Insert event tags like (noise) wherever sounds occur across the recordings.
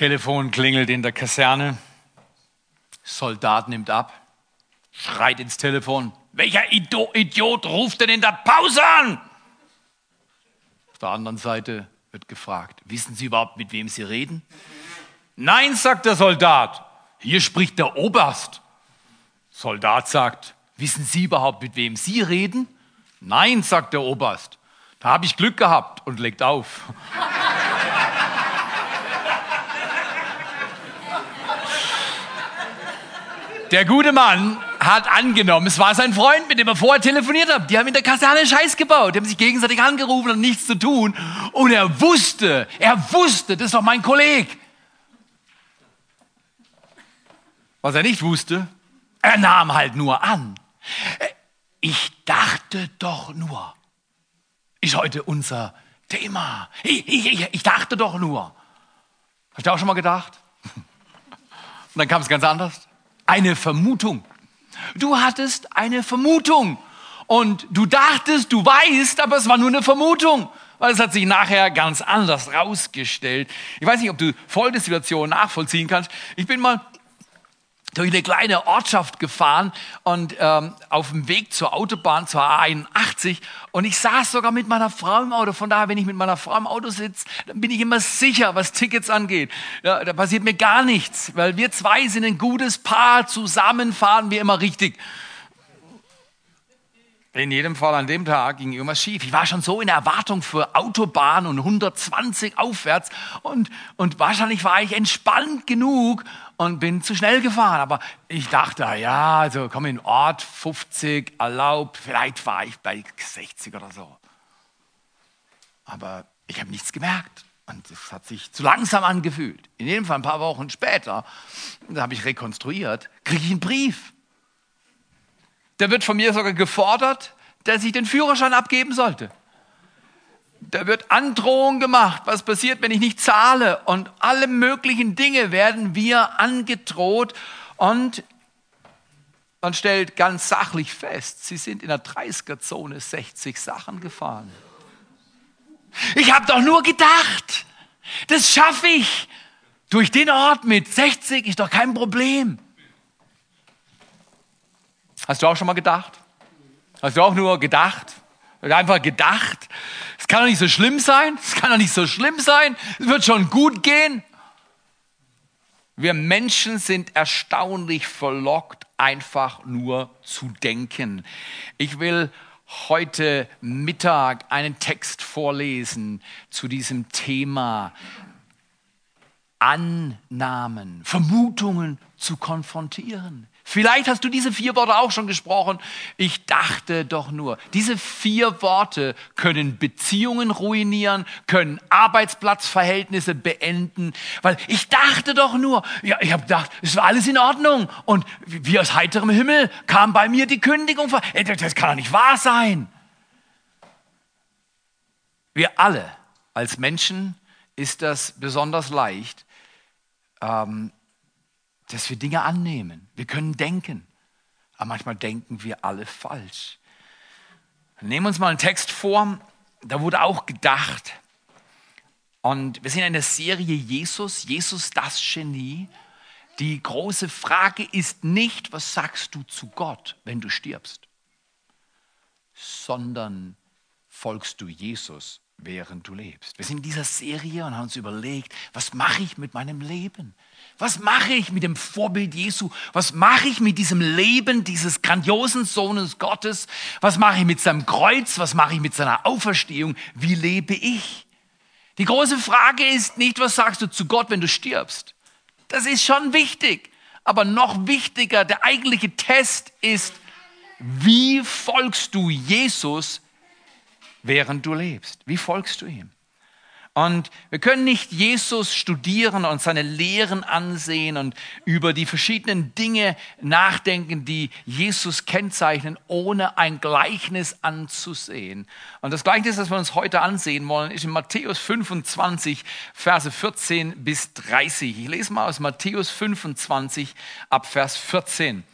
Telefon klingelt in der Kaserne. Soldat nimmt ab, schreit ins Telefon. Welcher Idiot ruft denn in der Pause an? Auf der anderen Seite wird gefragt, wissen Sie überhaupt, mit wem Sie reden? Nein, sagt der Soldat, hier spricht der Oberst. Soldat sagt, wissen Sie überhaupt, mit wem Sie reden? Nein, sagt der Oberst. Da habe ich Glück gehabt und legt auf. Der gute Mann hat angenommen, es war sein Freund, mit dem er vorher telefoniert hat. Die haben in der Kaserne Scheiß gebaut, die haben sich gegenseitig angerufen und nichts zu tun. Und er wusste, er wusste, das ist doch mein Kollege. Was er nicht wusste, er nahm halt nur an. Ich dachte doch nur, ist heute unser Thema. Ich, ich, ich dachte doch nur. Hast du auch schon mal gedacht? (laughs) Und dann kam es ganz anders eine Vermutung. Du hattest eine Vermutung und du dachtest, du weißt, aber es war nur eine Vermutung, weil es hat sich nachher ganz anders rausgestellt. Ich weiß nicht, ob du folgende Situation nachvollziehen kannst. Ich bin mal durch eine kleine Ortschaft gefahren und ähm, auf dem Weg zur Autobahn, zur A81. Und ich saß sogar mit meiner Frau im Auto. Von daher, wenn ich mit meiner Frau im Auto sitze, dann bin ich immer sicher, was Tickets angeht. Ja, da passiert mir gar nichts, weil wir zwei sind ein gutes Paar. Zusammen fahren wir immer richtig. In jedem Fall an dem Tag ging irgendwas schief. Ich war schon so in Erwartung für Autobahn und 120 aufwärts und, und wahrscheinlich war ich entspannt genug und bin zu schnell gefahren. Aber ich dachte, ja, also komm in Ort 50 erlaubt, vielleicht fahre ich bei 60 oder so. Aber ich habe nichts gemerkt und es hat sich zu langsam angefühlt. In jedem Fall ein paar Wochen später, da habe ich rekonstruiert, kriege ich einen Brief der wird von mir sogar gefordert, dass ich den Führerschein abgeben sollte. Da wird Androhung gemacht, was passiert, wenn ich nicht zahle. Und alle möglichen Dinge werden wir angedroht. Und man stellt ganz sachlich fest, sie sind in der 30er-Zone 60 Sachen gefahren. Ich habe doch nur gedacht, das schaffe ich. Durch den Ort mit 60 ist doch kein Problem. Hast du auch schon mal gedacht? Hast du auch nur gedacht? Einfach gedacht. Es kann doch nicht so schlimm sein. Es kann doch nicht so schlimm sein. Es wird schon gut gehen. Wir Menschen sind erstaunlich verlockt, einfach nur zu denken. Ich will heute Mittag einen Text vorlesen zu diesem Thema Annahmen, Vermutungen zu konfrontieren. Vielleicht hast du diese vier Worte auch schon gesprochen. Ich dachte doch nur. Diese vier Worte können Beziehungen ruinieren, können Arbeitsplatzverhältnisse beenden, weil ich dachte doch nur, ja, ich habe gedacht, es war alles in Ordnung und wie aus heiterem Himmel kam bei mir die Kündigung. Das kann doch nicht wahr sein. Wir alle als Menschen ist das besonders leicht, ähm, dass wir Dinge annehmen. Wir können denken, aber manchmal denken wir alle falsch. Nehmen wir uns mal einen Text vor, da wurde auch gedacht. Und wir sind in der Serie Jesus, Jesus das Genie. Die große Frage ist nicht, was sagst du zu Gott, wenn du stirbst, sondern folgst du Jesus, während du lebst. Wir sind in dieser Serie und haben uns überlegt, was mache ich mit meinem Leben? Was mache ich mit dem Vorbild Jesu? Was mache ich mit diesem Leben dieses grandiosen Sohnes Gottes? Was mache ich mit seinem Kreuz? Was mache ich mit seiner Auferstehung? Wie lebe ich? Die große Frage ist nicht, was sagst du zu Gott, wenn du stirbst? Das ist schon wichtig. Aber noch wichtiger, der eigentliche Test ist, wie folgst du Jesus, während du lebst? Wie folgst du ihm? Und wir können nicht Jesus studieren und seine Lehren ansehen und über die verschiedenen Dinge nachdenken, die Jesus kennzeichnen, ohne ein Gleichnis anzusehen. Und das Gleichnis, das wir uns heute ansehen wollen, ist in Matthäus 25, Verse 14 bis 30. Ich lese mal aus Matthäus 25 ab Vers 14.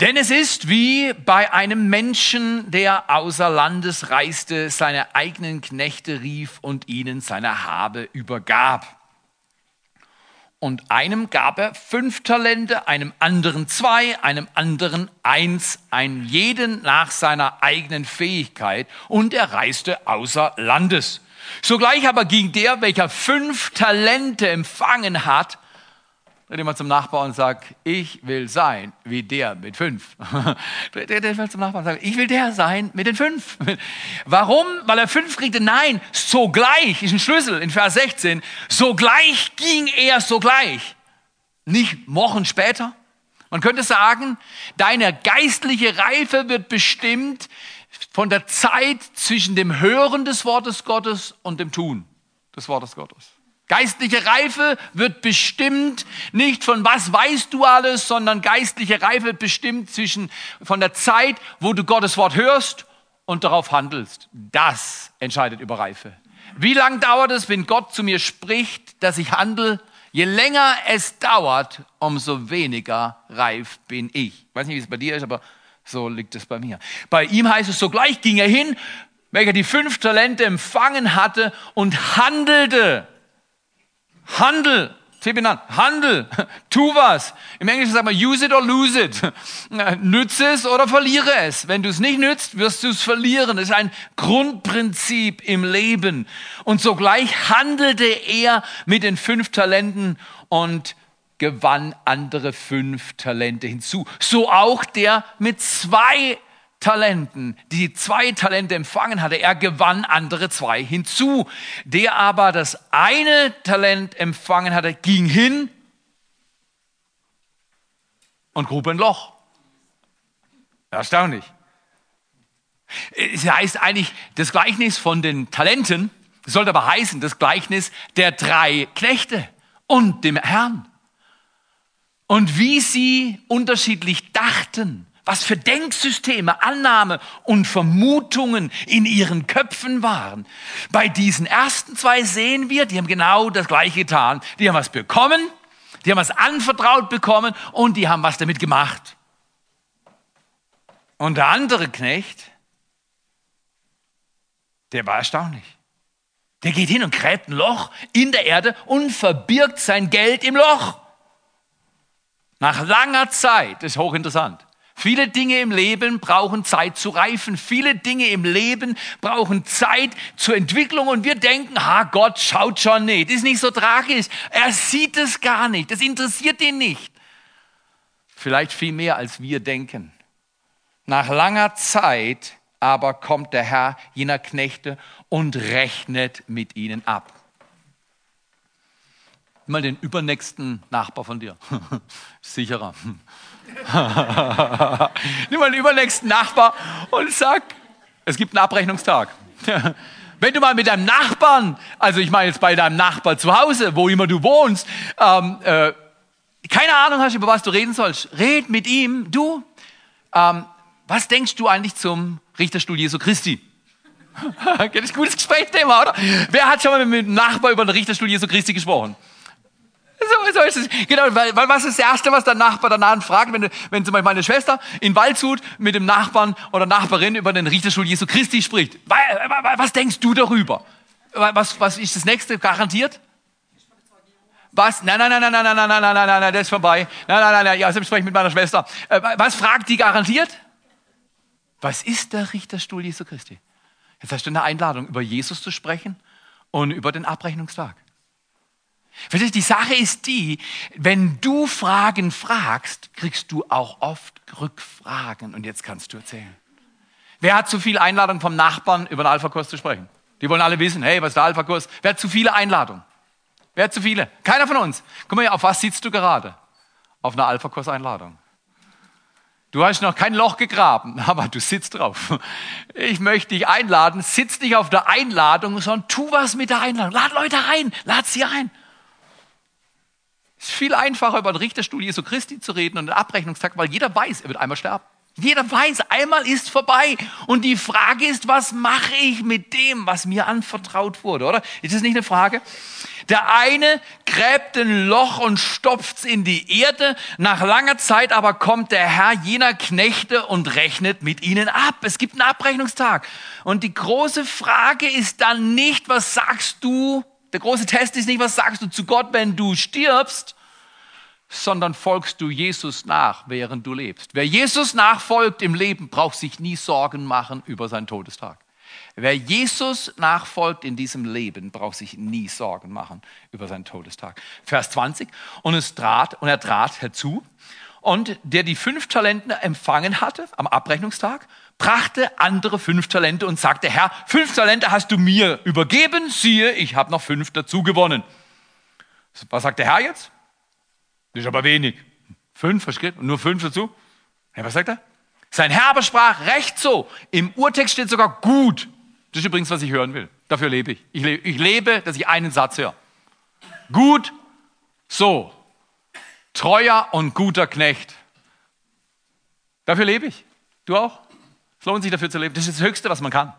Denn es ist wie bei einem Menschen, der außer Landes reiste, seine eigenen Knechte rief und ihnen seine Habe übergab. und einem gab er fünf Talente, einem anderen zwei, einem anderen eins, ein jeden nach seiner eigenen Fähigkeit und er reiste außer Landes. Sogleich aber ging der, welcher fünf Talente empfangen hat, Dreh mal zum Nachbarn und sag, ich will sein wie der mit fünf. (laughs) Dreh mal zum Nachbarn und sag, ich will der sein mit den fünf. (laughs) Warum? Weil er fünf kriegte? Nein, sogleich, ist ein Schlüssel in Vers 16. Sogleich ging er sogleich. Nicht Wochen später. Man könnte sagen, deine geistliche Reife wird bestimmt von der Zeit zwischen dem Hören des Wortes Gottes und dem Tun des Wortes Gottes. Geistliche Reife wird bestimmt nicht von was weißt du alles, sondern geistliche Reife wird bestimmt zwischen von der Zeit, wo du Gottes Wort hörst und darauf handelst. Das entscheidet über Reife. Wie lange dauert es, wenn Gott zu mir spricht, dass ich handle? Je länger es dauert, umso weniger reif bin ich. Ich weiß nicht, wie es bei dir ist, aber so liegt es bei mir. Bei ihm heißt es, sogleich ging er hin, welcher die fünf Talente empfangen hatte und handelte Handel. Tibinan, Handel, (laughs) tu was. Im Englischen sagt man use it or lose it. (laughs) Nütze es oder verliere es. Wenn du es nicht nützt, wirst du es verlieren. Das ist ein Grundprinzip im Leben. Und sogleich handelte er mit den fünf Talenten und gewann andere fünf Talente hinzu. So auch der mit zwei Talenten, die zwei Talente empfangen hatte, er gewann andere zwei hinzu. Der aber das eine Talent empfangen hatte, ging hin und grub ein Loch. Erstaunlich. Es heißt eigentlich das Gleichnis von den Talenten, sollte aber heißen das Gleichnis der drei Knechte und dem Herrn. Und wie sie unterschiedlich dachten was für Denksysteme, Annahme und Vermutungen in ihren Köpfen waren. Bei diesen ersten zwei sehen wir, die haben genau das Gleiche getan. Die haben was bekommen, die haben was anvertraut bekommen und die haben was damit gemacht. Und der andere Knecht, der war erstaunlich. Der geht hin und gräbt ein Loch in der Erde und verbirgt sein Geld im Loch. Nach langer Zeit, das ist hochinteressant. Viele Dinge im Leben brauchen Zeit zu reifen. Viele Dinge im Leben brauchen Zeit zur Entwicklung und wir denken, ha, Gott schaut schon nicht. Ist nicht so tragisch. Er sieht es gar nicht. Das interessiert ihn nicht. Vielleicht viel mehr, als wir denken. Nach langer Zeit aber kommt der Herr jener Knechte und rechnet mit ihnen ab. Mal den übernächsten Nachbar von dir. (laughs) Sicherer. (laughs) Nimm mal den übernächsten Nachbar und sag, es gibt einen Abrechnungstag. (laughs) Wenn du mal mit deinem Nachbarn, also ich meine jetzt bei deinem Nachbar zu Hause, wo immer du wohnst, ähm, äh, keine Ahnung hast, über was du reden sollst, red mit ihm. Du, ähm, was denkst du eigentlich zum Richterstuhl Jesu Christi? das ist ein gutes Gesprächsthema, oder? Wer hat schon mal mit dem Nachbar über den Richterstuhl Jesu Christi gesprochen? So, so ist es. Genau, weil, weil was ist das Erste, was der Nachbar danach fragt, wenn, wenn zum Beispiel meine Schwester in Waldshut mit dem Nachbarn oder Nachbarin über den Richterstuhl Jesu Christi spricht? Was denkst du darüber? Was, was ist das Nächste garantiert? Was? Nein, nein, nein, nein, nein, nein, nein, nein, nein, nein, nein, das ist vorbei. Nein, nein, nein, nein, ja, selbst spreche ich mit meiner Schwester. Was fragt die garantiert? Was ist der Richterstuhl Jesu Christi? Jetzt hast du eine Einladung, über Jesus zu sprechen und über den Abrechnungstag. Verstehst, die Sache ist die, wenn du Fragen fragst, kriegst du auch oft Rückfragen. Und jetzt kannst du erzählen. Wer hat zu viel Einladung vom Nachbarn, über den Alpha-Kurs zu sprechen? Die wollen alle wissen, hey, was ist der Alpha-Kurs? Wer hat zu viele Einladungen? Wer hat zu viele? Keiner von uns. Guck mal, auf was sitzt du gerade? Auf einer Alpha-Kurs-Einladung. Du hast noch kein Loch gegraben, (laughs) aber du sitzt drauf. Ich möchte dich einladen, sitz nicht auf der Einladung, sondern tu was mit der Einladung. Lad Leute ein, lad sie ein. Es ist viel einfacher, über den Richterstuhl Jesu Christi zu reden und den Abrechnungstag, weil jeder weiß, er wird einmal sterben. Jeder weiß, einmal ist vorbei. Und die Frage ist, was mache ich mit dem, was mir anvertraut wurde, oder? Ist das nicht eine Frage? Der eine gräbt ein Loch und stopft's in die Erde. Nach langer Zeit aber kommt der Herr jener Knechte und rechnet mit ihnen ab. Es gibt einen Abrechnungstag. Und die große Frage ist dann nicht, was sagst du der große Test ist nicht, was sagst du zu Gott, wenn du stirbst, sondern folgst du Jesus nach, während du lebst. Wer Jesus nachfolgt im Leben, braucht sich nie Sorgen machen über seinen Todestag. Wer Jesus nachfolgt in diesem Leben, braucht sich nie Sorgen machen über seinen Todestag. Vers 20. Und, es trat, und er trat herzu und der die fünf Talente empfangen hatte am Abrechnungstag, brachte andere fünf Talente und sagte, Herr, fünf Talente hast du mir übergeben, siehe, ich habe noch fünf dazu gewonnen. Was sagt der Herr jetzt? Das ist aber wenig. Fünf, versteht? Nur fünf dazu? Ja, was sagt er? Sein Herr aber sprach recht so. Im Urtext steht sogar gut. Das ist übrigens, was ich hören will. Dafür lebe ich. Ich lebe, ich lebe dass ich einen Satz höre. Gut so. Treuer und guter Knecht. Dafür lebe ich. Du auch? Es lohnt sich dafür zu leben. Das ist das Höchste, was man kann.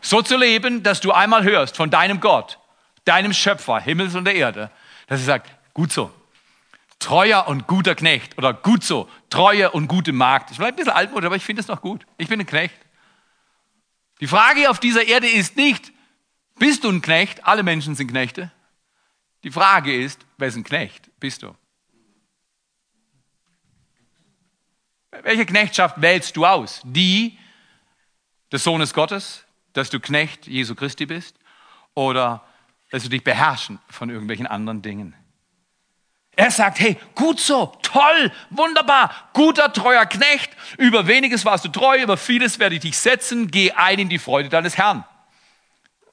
So zu leben, dass du einmal hörst von deinem Gott, deinem Schöpfer, Himmels und der Erde, dass er sagt, gut so treuer und guter Knecht oder gut so, treue und gute Magd. Ich bleibe ein bisschen altmodisch, aber ich finde es noch gut. Ich bin ein Knecht. Die Frage auf dieser Erde ist nicht, bist du ein Knecht? Alle Menschen sind Knechte. Die Frage ist, wessen Knecht bist du? Welche Knechtschaft wählst du aus? Die des Sohnes Gottes, dass du Knecht Jesu Christi bist? Oder dass du dich beherrschen von irgendwelchen anderen Dingen? Er sagt, hey, gut so, toll, wunderbar, guter, treuer Knecht. Über weniges warst du treu, über vieles werde ich dich setzen. Geh ein in die Freude deines Herrn.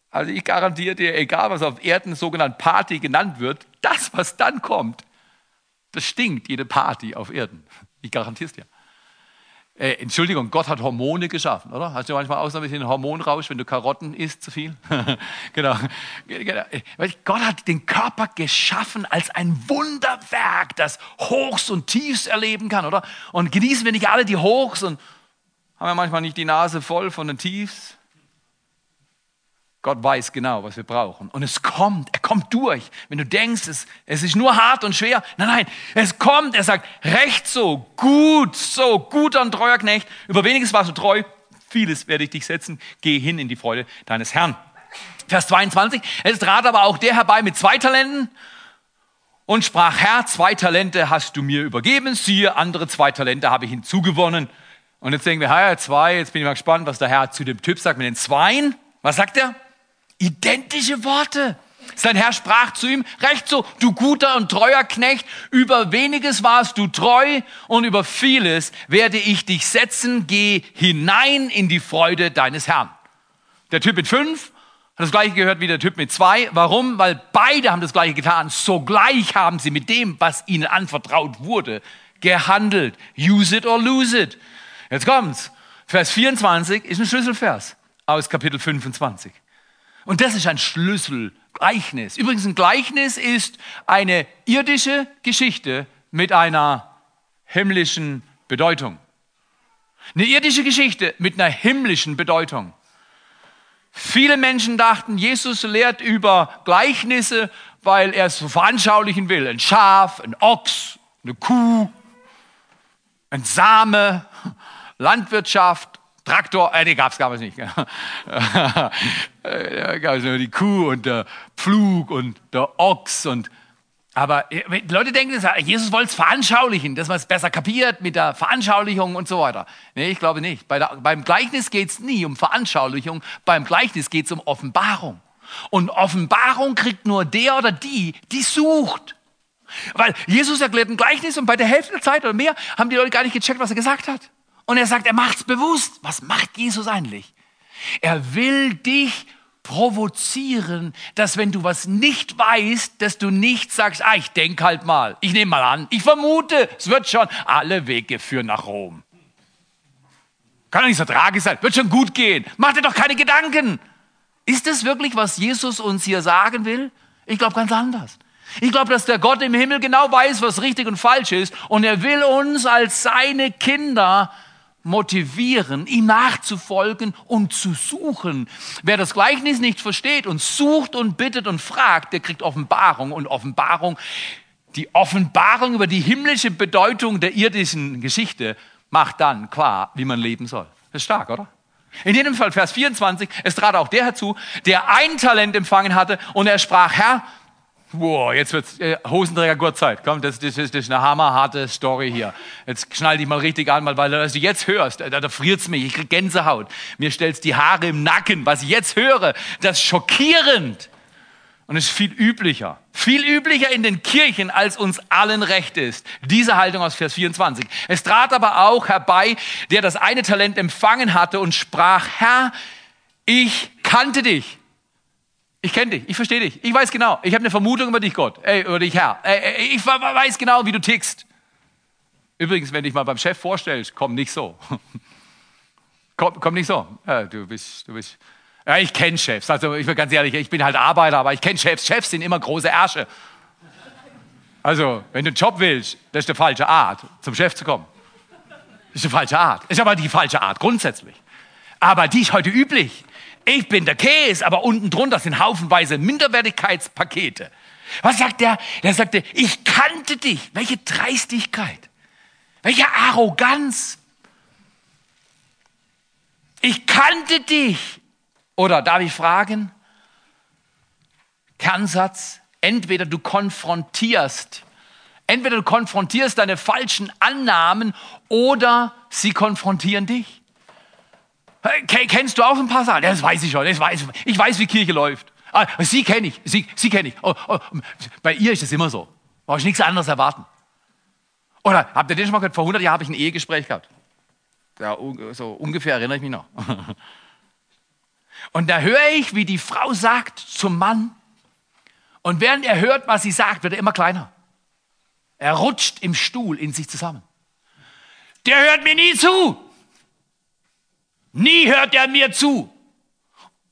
Also ich garantiere dir, egal was auf Erden sogenannt Party genannt wird, das, was dann kommt, das stinkt jede Party auf Erden. Ich garantiere es dir. Äh, Entschuldigung, Gott hat Hormone geschaffen, oder? Hast du manchmal auch so ein bisschen Hormonrausch, wenn du Karotten isst zu viel? (laughs) genau. genau. Gott hat den Körper geschaffen als ein Wunderwerk, das Hochs und Tiefs erleben kann, oder? Und genießen wir nicht alle die Hochs und haben wir manchmal nicht die Nase voll von den Tiefs? Gott weiß genau, was wir brauchen. Und es kommt, er kommt durch. Wenn du denkst, es, es ist nur hart und schwer. Nein, nein, es kommt. Er sagt, recht so, gut so, guter und treuer Knecht. Über weniges warst du treu, vieles werde ich dich setzen. Geh hin in die Freude deines Herrn. Vers 22. Es trat aber auch der herbei mit zwei Talenten und sprach, Herr, zwei Talente hast du mir übergeben. Siehe, andere zwei Talente habe ich hinzugewonnen. Und jetzt denken wir, Herr, zwei, jetzt bin ich mal gespannt, was der Herr zu dem Typ sagt mit den Zweien. Was sagt er? Identische Worte. Sein Herr sprach zu ihm, recht so, du guter und treuer Knecht, über weniges warst du treu und über vieles werde ich dich setzen, geh hinein in die Freude deines Herrn. Der Typ mit fünf hat das gleiche gehört wie der Typ mit zwei. Warum? Weil beide haben das gleiche getan. Sogleich haben sie mit dem, was ihnen anvertraut wurde, gehandelt. Use it or lose it. Jetzt kommt's. Vers 24 ist ein Schlüsselvers aus Kapitel 25. Und das ist ein Schlüsselgleichnis. Übrigens, ein Gleichnis ist eine irdische Geschichte mit einer himmlischen Bedeutung. Eine irdische Geschichte mit einer himmlischen Bedeutung. Viele Menschen dachten, Jesus lehrt über Gleichnisse, weil er es veranschaulichen will. Ein Schaf, ein Ochs, eine Kuh, ein Same, Landwirtschaft, Traktor, äh, die gab es damals nicht. (laughs) da gab es nur die Kuh und der Pflug und der Ochs und aber äh, die Leute denken, Jesus wollte es veranschaulichen, dass man es besser kapiert mit der Veranschaulichung und so weiter. Nee, ich glaube nicht. Bei der, beim Gleichnis geht es nie um Veranschaulichung, beim Gleichnis geht es um Offenbarung. Und Offenbarung kriegt nur der oder die, die sucht. Weil Jesus erklärt ein Gleichnis und bei der Hälfte der Zeit oder mehr haben die Leute gar nicht gecheckt, was er gesagt hat. Und er sagt, er macht es bewusst. Was macht Jesus eigentlich? Er will dich provozieren, dass wenn du was nicht weißt, dass du nicht sagst, ah, ich denke halt mal, ich nehme mal an, ich vermute, es wird schon, alle Wege führen nach Rom. Kann doch nicht so tragisch sein, wird schon gut gehen, mach dir doch keine Gedanken. Ist das wirklich, was Jesus uns hier sagen will? Ich glaube ganz anders. Ich glaube, dass der Gott im Himmel genau weiß, was richtig und falsch ist und er will uns als seine Kinder motivieren, ihm nachzufolgen und zu suchen. Wer das Gleichnis nicht versteht und sucht und bittet und fragt, der kriegt Offenbarung und Offenbarung. Die Offenbarung über die himmlische Bedeutung der irdischen Geschichte macht dann klar, wie man leben soll. Das ist stark, oder? In jedem Fall, Vers 24, es trat auch der herzu, der ein Talent empfangen hatte und er sprach, Herr, Boah, jetzt wird's äh, Hosenträger Gurtzeit. Komm, das, das, das, das ist eine hammerharte Story hier. Jetzt schnall dich mal richtig an, weil was du jetzt hörst, da, da friert's mich, ich krieg Gänsehaut. Mir stellt's die Haare im Nacken. Was ich jetzt höre, das ist schockierend. Und es ist viel üblicher, viel üblicher in den Kirchen, als uns allen recht ist. Diese Haltung aus Vers 24. Es trat aber auch herbei, der das eine Talent empfangen hatte und sprach, Herr, ich kannte dich ich kenne dich, ich verstehe dich, ich weiß genau, ich habe eine Vermutung über dich, Gott, ey, über dich, Herr. Ey, ich weiß genau, wie du tickst. Übrigens, wenn dich mal beim Chef vorstellst, komm nicht so. (laughs) komm, komm nicht so. Ja, du bist, du bist. Ja, ich kenne Chefs. Also ich bin ganz ehrlich, ich bin halt Arbeiter, aber ich kenne Chefs. Chefs sind immer große Ärsche. Also, wenn du einen Job willst, das ist die falsche Art, zum Chef zu kommen. Das ist die falsche Art. Ist aber die falsche Art, grundsätzlich. Aber die ist heute üblich. Ich bin der Käse, aber unten drunter sind haufenweise Minderwertigkeitspakete. Was sagt der? Der sagte, ich kannte dich. Welche Dreistigkeit. Welche Arroganz. Ich kannte dich. Oder darf ich fragen? Kernsatz. Entweder du konfrontierst, entweder du konfrontierst deine falschen Annahmen oder sie konfrontieren dich. Kennst du auch ein paar Sachen? Das weiß ich schon. Das weiß, ich weiß, wie Kirche läuft. Ah, sie kenne ich. Sie, sie kenne ich. Oh, oh, bei ihr ist es immer so. Brauche ich nichts anderes erwarten. Oder habt ihr den schon mal gehört? Vor 100 Jahren habe ich ein Ehegespräch gehabt. Ja, so ungefähr erinnere ich mich noch. (laughs) Und da höre ich, wie die Frau sagt zum Mann. Und während er hört, was sie sagt, wird er immer kleiner. Er rutscht im Stuhl in sich zusammen. Der hört mir nie zu. Nie hört er mir zu.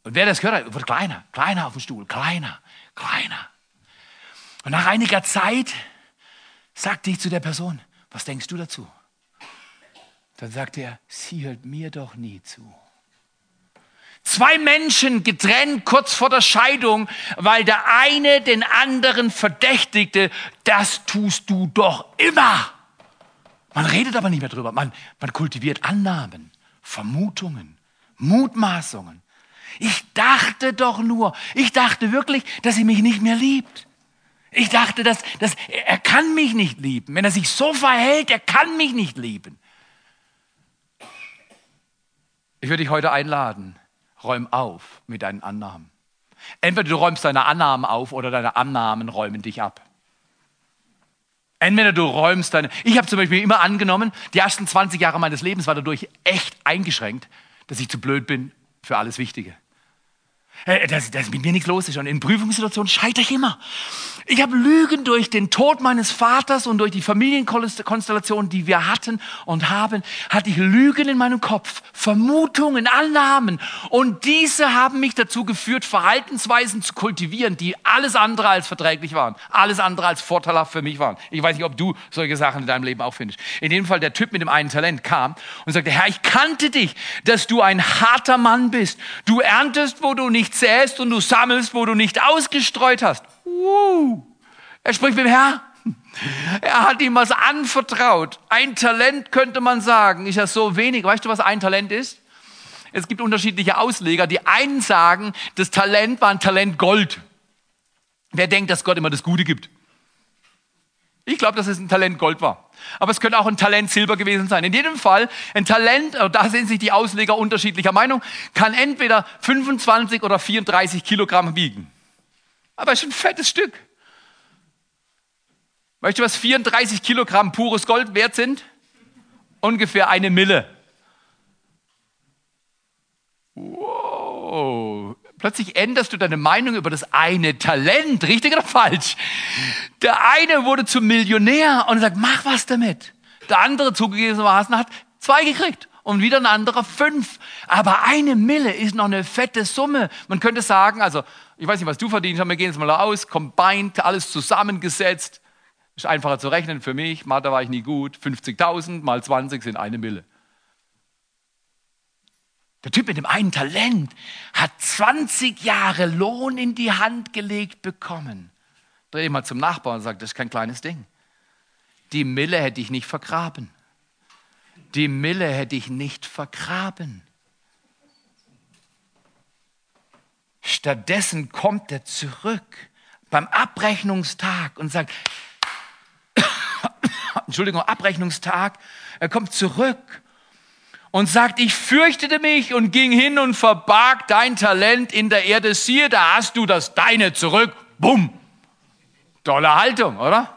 Und wer das gehört hat, wird kleiner, kleiner auf dem Stuhl, kleiner, kleiner. Und nach einiger Zeit sagte ich zu der Person, was denkst du dazu? Dann sagte er, sie hört mir doch nie zu. Zwei Menschen getrennt kurz vor der Scheidung, weil der eine den anderen verdächtigte, das tust du doch immer. Man redet aber nicht mehr drüber, man, man kultiviert Annahmen. Vermutungen, Mutmaßungen. Ich dachte doch nur, ich dachte wirklich, dass sie mich nicht mehr liebt. Ich dachte, dass, dass er kann mich nicht lieben. Wenn er sich so verhält, er kann mich nicht lieben. Ich würde dich heute einladen, räum auf mit deinen Annahmen. Entweder du räumst deine Annahmen auf oder deine Annahmen räumen dich ab. Entweder du räumst deine. Ich habe zum Beispiel immer angenommen, die ersten 20 Jahre meines Lebens war dadurch echt eingeschränkt, dass ich zu blöd bin für alles Wichtige. Äh, dass, dass mit mir nichts los ist. Und in Prüfungssituationen scheitere ich immer. Ich habe Lügen durch den Tod meines Vaters und durch die Familienkonstellation, die wir hatten und haben, hatte ich Lügen in meinem Kopf, Vermutungen, Annahmen. Und diese haben mich dazu geführt, Verhaltensweisen zu kultivieren, die alles andere als verträglich waren, alles andere als vorteilhaft für mich waren. Ich weiß nicht, ob du solche Sachen in deinem Leben auch findest. In dem Fall, der Typ mit dem einen Talent kam und sagte, Herr, ich kannte dich, dass du ein harter Mann bist. Du erntest, wo du nicht säst und du sammelst, wo du nicht ausgestreut hast. Uh, er spricht mit dem Herr. Er hat ihm was anvertraut. Ein Talent könnte man sagen, ist ja so wenig. Weißt du, was ein Talent ist? Es gibt unterschiedliche Ausleger. Die einen sagen, das Talent war ein Talent Gold. Wer denkt, dass Gott immer das Gute gibt? Ich glaube, dass es ein Talent Gold war. Aber es könnte auch ein Talent Silber gewesen sein. In jedem Fall, ein Talent, da sind sich die Ausleger unterschiedlicher Meinung, kann entweder 25 oder 34 Kilogramm wiegen. Aber ist ein fettes Stück. Weißt du, was 34 Kilogramm pures Gold wert sind? Ungefähr eine Mille. Wow. Plötzlich änderst du deine Meinung über das eine Talent, richtig oder falsch? Der eine wurde zum Millionär und sagt, mach was damit. Der andere zugegebenermaßen hat zwei gekriegt und wieder ein anderer fünf. Aber eine Mille ist noch eine fette Summe. Man könnte sagen, also ich weiß nicht, was du verdienst, aber wir gehen jetzt mal aus, combined, alles zusammengesetzt. Ist einfacher zu rechnen für mich. Mathe war ich nie gut. 50.000 mal 20 sind eine Mille. Der Typ mit dem einen Talent hat 20 Jahre Lohn in die Hand gelegt bekommen. Dreh dich mal zum Nachbarn und sag, das ist kein kleines Ding. Die Mille hätte ich nicht vergraben. Die Mille hätte ich nicht vergraben. Stattdessen kommt er zurück beim Abrechnungstag und sagt, (coughs) Entschuldigung, Abrechnungstag, er kommt zurück und sagt, ich fürchtete mich und ging hin und verbarg dein Talent in der Erde. Siehe, da hast du das deine zurück. Bumm. Tolle Haltung, oder?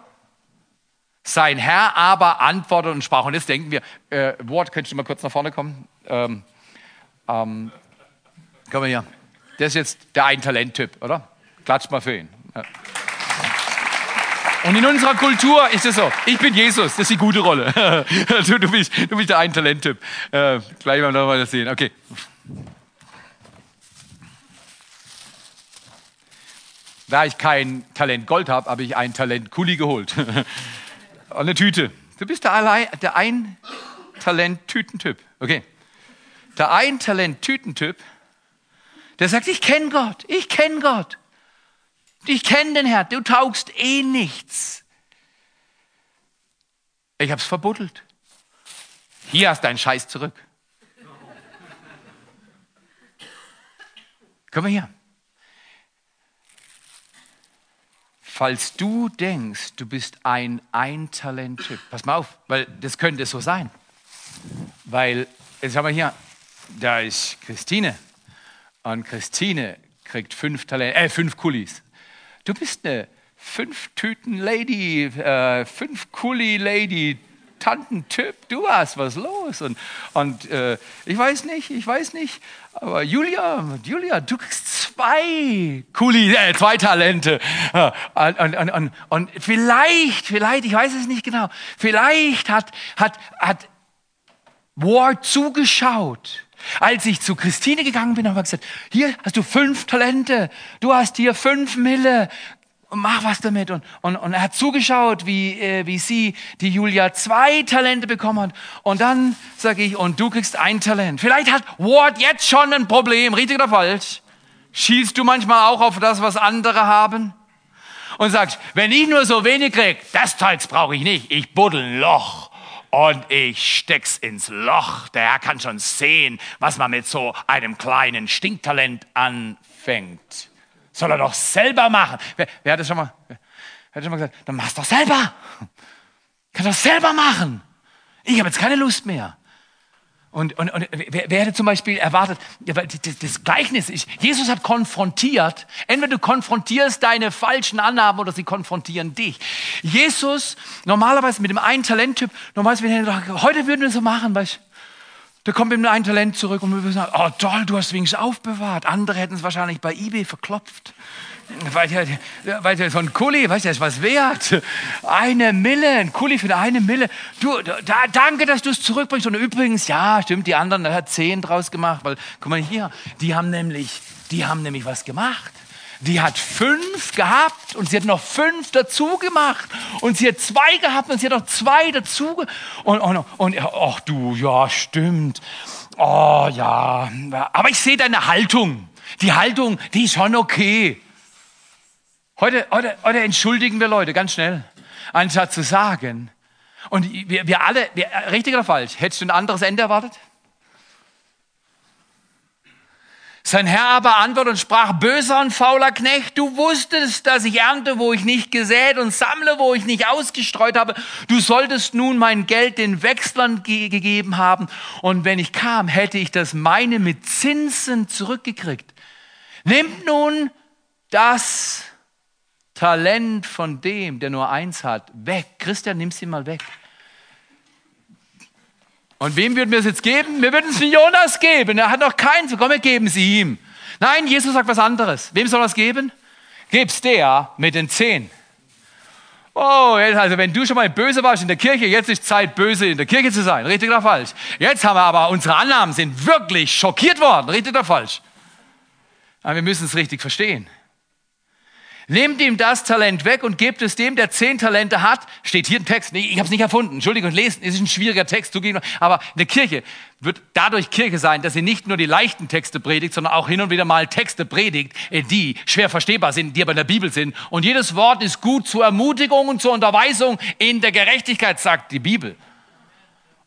Sein Herr aber antwortete und sprach. Und jetzt denken wir, äh, Wort, könntest du mal kurz nach vorne kommen? Ähm, ähm, komm mal hier. Der ist jetzt der Ein-Talent-Typ, oder? Klatsch mal für ihn. Ja. Und in unserer Kultur ist es so, ich bin Jesus, das ist die gute Rolle. (laughs) du, du, bist, du bist der Ein-Talent-Typ. Äh, gleich mal noch mal das sehen. Okay. Da ich kein Talent Gold habe, habe ich ein Talent Kuli geholt. (laughs) eine Tüte. Du bist der, allein, der Ein-Talent-Tütentyp. Okay. Der Ein-Talent-Tütentyp, der sagt, ich kenne Gott, ich kenne Gott. Ich kenne den Herrn, du taugst eh nichts. Ich habe es verbuddelt. Hier hast deinen Scheiß zurück. Komm mal hier. Falls du denkst, du bist ein Ein-Talent-Typ, pass mal auf, weil das könnte so sein. Weil, jetzt haben wir hier, da ist Christine. Und Christine kriegt fünf, Talent, äh, fünf Kulis. Du bist eine Fünf-Tüten-Lady, äh, Fünf-Kuli-Lady, Tantentyp, du hast was los. Und, und äh, ich weiß nicht, ich weiß nicht, aber Julia, Julia, du kriegst zwei Kuli, äh, zwei Talente. Und, und, und, und, vielleicht, vielleicht, ich weiß es nicht genau, vielleicht hat, hat, hat Ward zugeschaut. Als ich zu Christine gegangen bin, habe ich gesagt, hier hast du fünf Talente, du hast hier fünf Mille, mach was damit. Und, und, und er hat zugeschaut, wie, äh, wie sie, die Julia, zwei Talente bekommen hat. Und dann sage ich, und du kriegst ein Talent. Vielleicht hat Ward jetzt schon ein Problem, richtig oder falsch? Schielst du manchmal auch auf das, was andere haben? Und sagst, wenn ich nur so wenig krieg, das Zeugs brauche ich nicht, ich buddel ein Loch und ich steck's ins Loch. Der Herr kann schon sehen, was man mit so einem kleinen Stinktalent anfängt. Soll er doch selber machen. Wer, wer hat das schon mal, wer hat schon mal gesagt, dann mach's doch selber. (laughs) Kann das selber machen. Ich habe jetzt keine Lust mehr. Und, und, und wer, wer hätte zum Beispiel erwartet, das Gleichnis, ich, Jesus hat konfrontiert, entweder du konfrontierst deine falschen Annahmen oder sie konfrontieren dich. Jesus, normalerweise mit dem einen Talenttyp, normalerweise, wenn er heute würden wir so machen, weißt da kommt ihm ein Talent zurück und wir würden sagen, oh toll, du hast wenigstens aufbewahrt. Andere hätten es wahrscheinlich bei Ebay verklopft. Weil der, weil der so ein Kuli, weißt du, ist was wert. Eine Mille, ein Kuli für eine Mille. Du, da, danke, dass du es zurückbringst. Und übrigens, ja, stimmt, die anderen, da hat zehn draus gemacht. Weil, guck mal hier, die haben nämlich, die haben nämlich was gemacht. Die hat fünf gehabt und sie hat noch fünf dazu gemacht. Und sie hat zwei gehabt und sie hat noch zwei dazu. Und, und, und ach du, ja, stimmt. Oh ja, aber ich sehe deine Haltung. Die Haltung, die ist schon okay. Heute, heute, heute entschuldigen wir Leute ganz schnell, anstatt zu sagen. Und wir, wir alle, wir, richtig oder falsch, hättest du ein anderes Ende erwartet? Sein Herr aber antwortete und sprach, böser und fauler Knecht, du wusstest, dass ich ernte, wo ich nicht gesät und sammle, wo ich nicht ausgestreut habe. Du solltest nun mein Geld den Wechslern ge gegeben haben. Und wenn ich kam, hätte ich das meine mit Zinsen zurückgekriegt. Nimmt nun das Talent von dem, der nur eins hat, weg. Christian, nimm sie mal weg. Und wem würden wir es jetzt geben? Wir würden es Jonas geben. Er hat noch keins. Komm, wir geben sie ihm. Nein, Jesus sagt was anderes. Wem soll er es geben? Gib's der mit den zehn. Oh, also wenn du schon mal böse warst in der Kirche, jetzt ist Zeit, böse in der Kirche zu sein. Richtig oder falsch? Jetzt haben wir aber, unsere Annahmen sind wirklich schockiert worden. Richtig oder falsch? Aber wir müssen es richtig verstehen. Nehmt ihm das Talent weg und gebt es dem, der zehn Talente hat. Steht hier ein Text. Nee, ich habe es nicht erfunden. Entschuldigung, lesen. Es ist ein schwieriger Text zugeben. Aber eine Kirche wird dadurch Kirche sein, dass sie nicht nur die leichten Texte predigt, sondern auch hin und wieder mal Texte predigt, äh, die schwer verstehbar sind, die aber in der Bibel sind. Und jedes Wort ist gut zur Ermutigung und zur Unterweisung in der Gerechtigkeit, sagt die Bibel.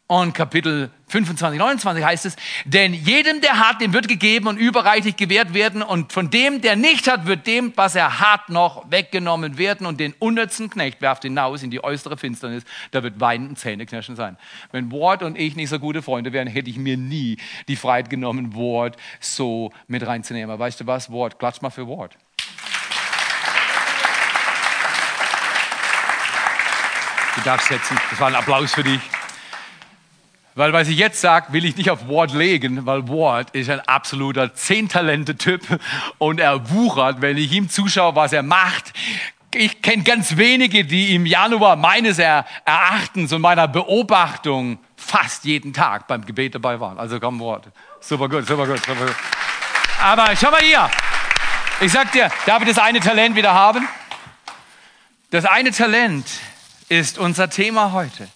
Und Kapitel 25, 29 heißt es, denn jedem, der hat, dem wird gegeben und überreichlich gewährt werden. Und von dem, der nicht hat, wird dem, was er hat, noch weggenommen werden. Und den unnützen Knecht werft hinaus in die äußere Finsternis. Da wird Weinen und Zähneknirschen sein. Wenn Ward und ich nicht so gute Freunde wären, hätte ich mir nie die Freiheit genommen, Ward so mit reinzunehmen. Aber weißt du was? Ward, klatsch mal für Ward. Du darfst setzen. Das war ein Applaus für dich. Weil was ich jetzt sage, will ich nicht auf Ward legen, weil Ward ist ein absoluter Zehn-Talente-Typ und er wuchert, wenn ich ihm zuschaue, was er macht. Ich kenne ganz wenige, die im Januar meines Erachtens und meiner Beobachtung fast jeden Tag beim Gebet dabei waren. Also komm, Ward. Super gut, super gut, super gut. Aber schau mal hier. Ich sag dir, darf ich das eine Talent wieder haben? Das eine Talent ist unser Thema heute.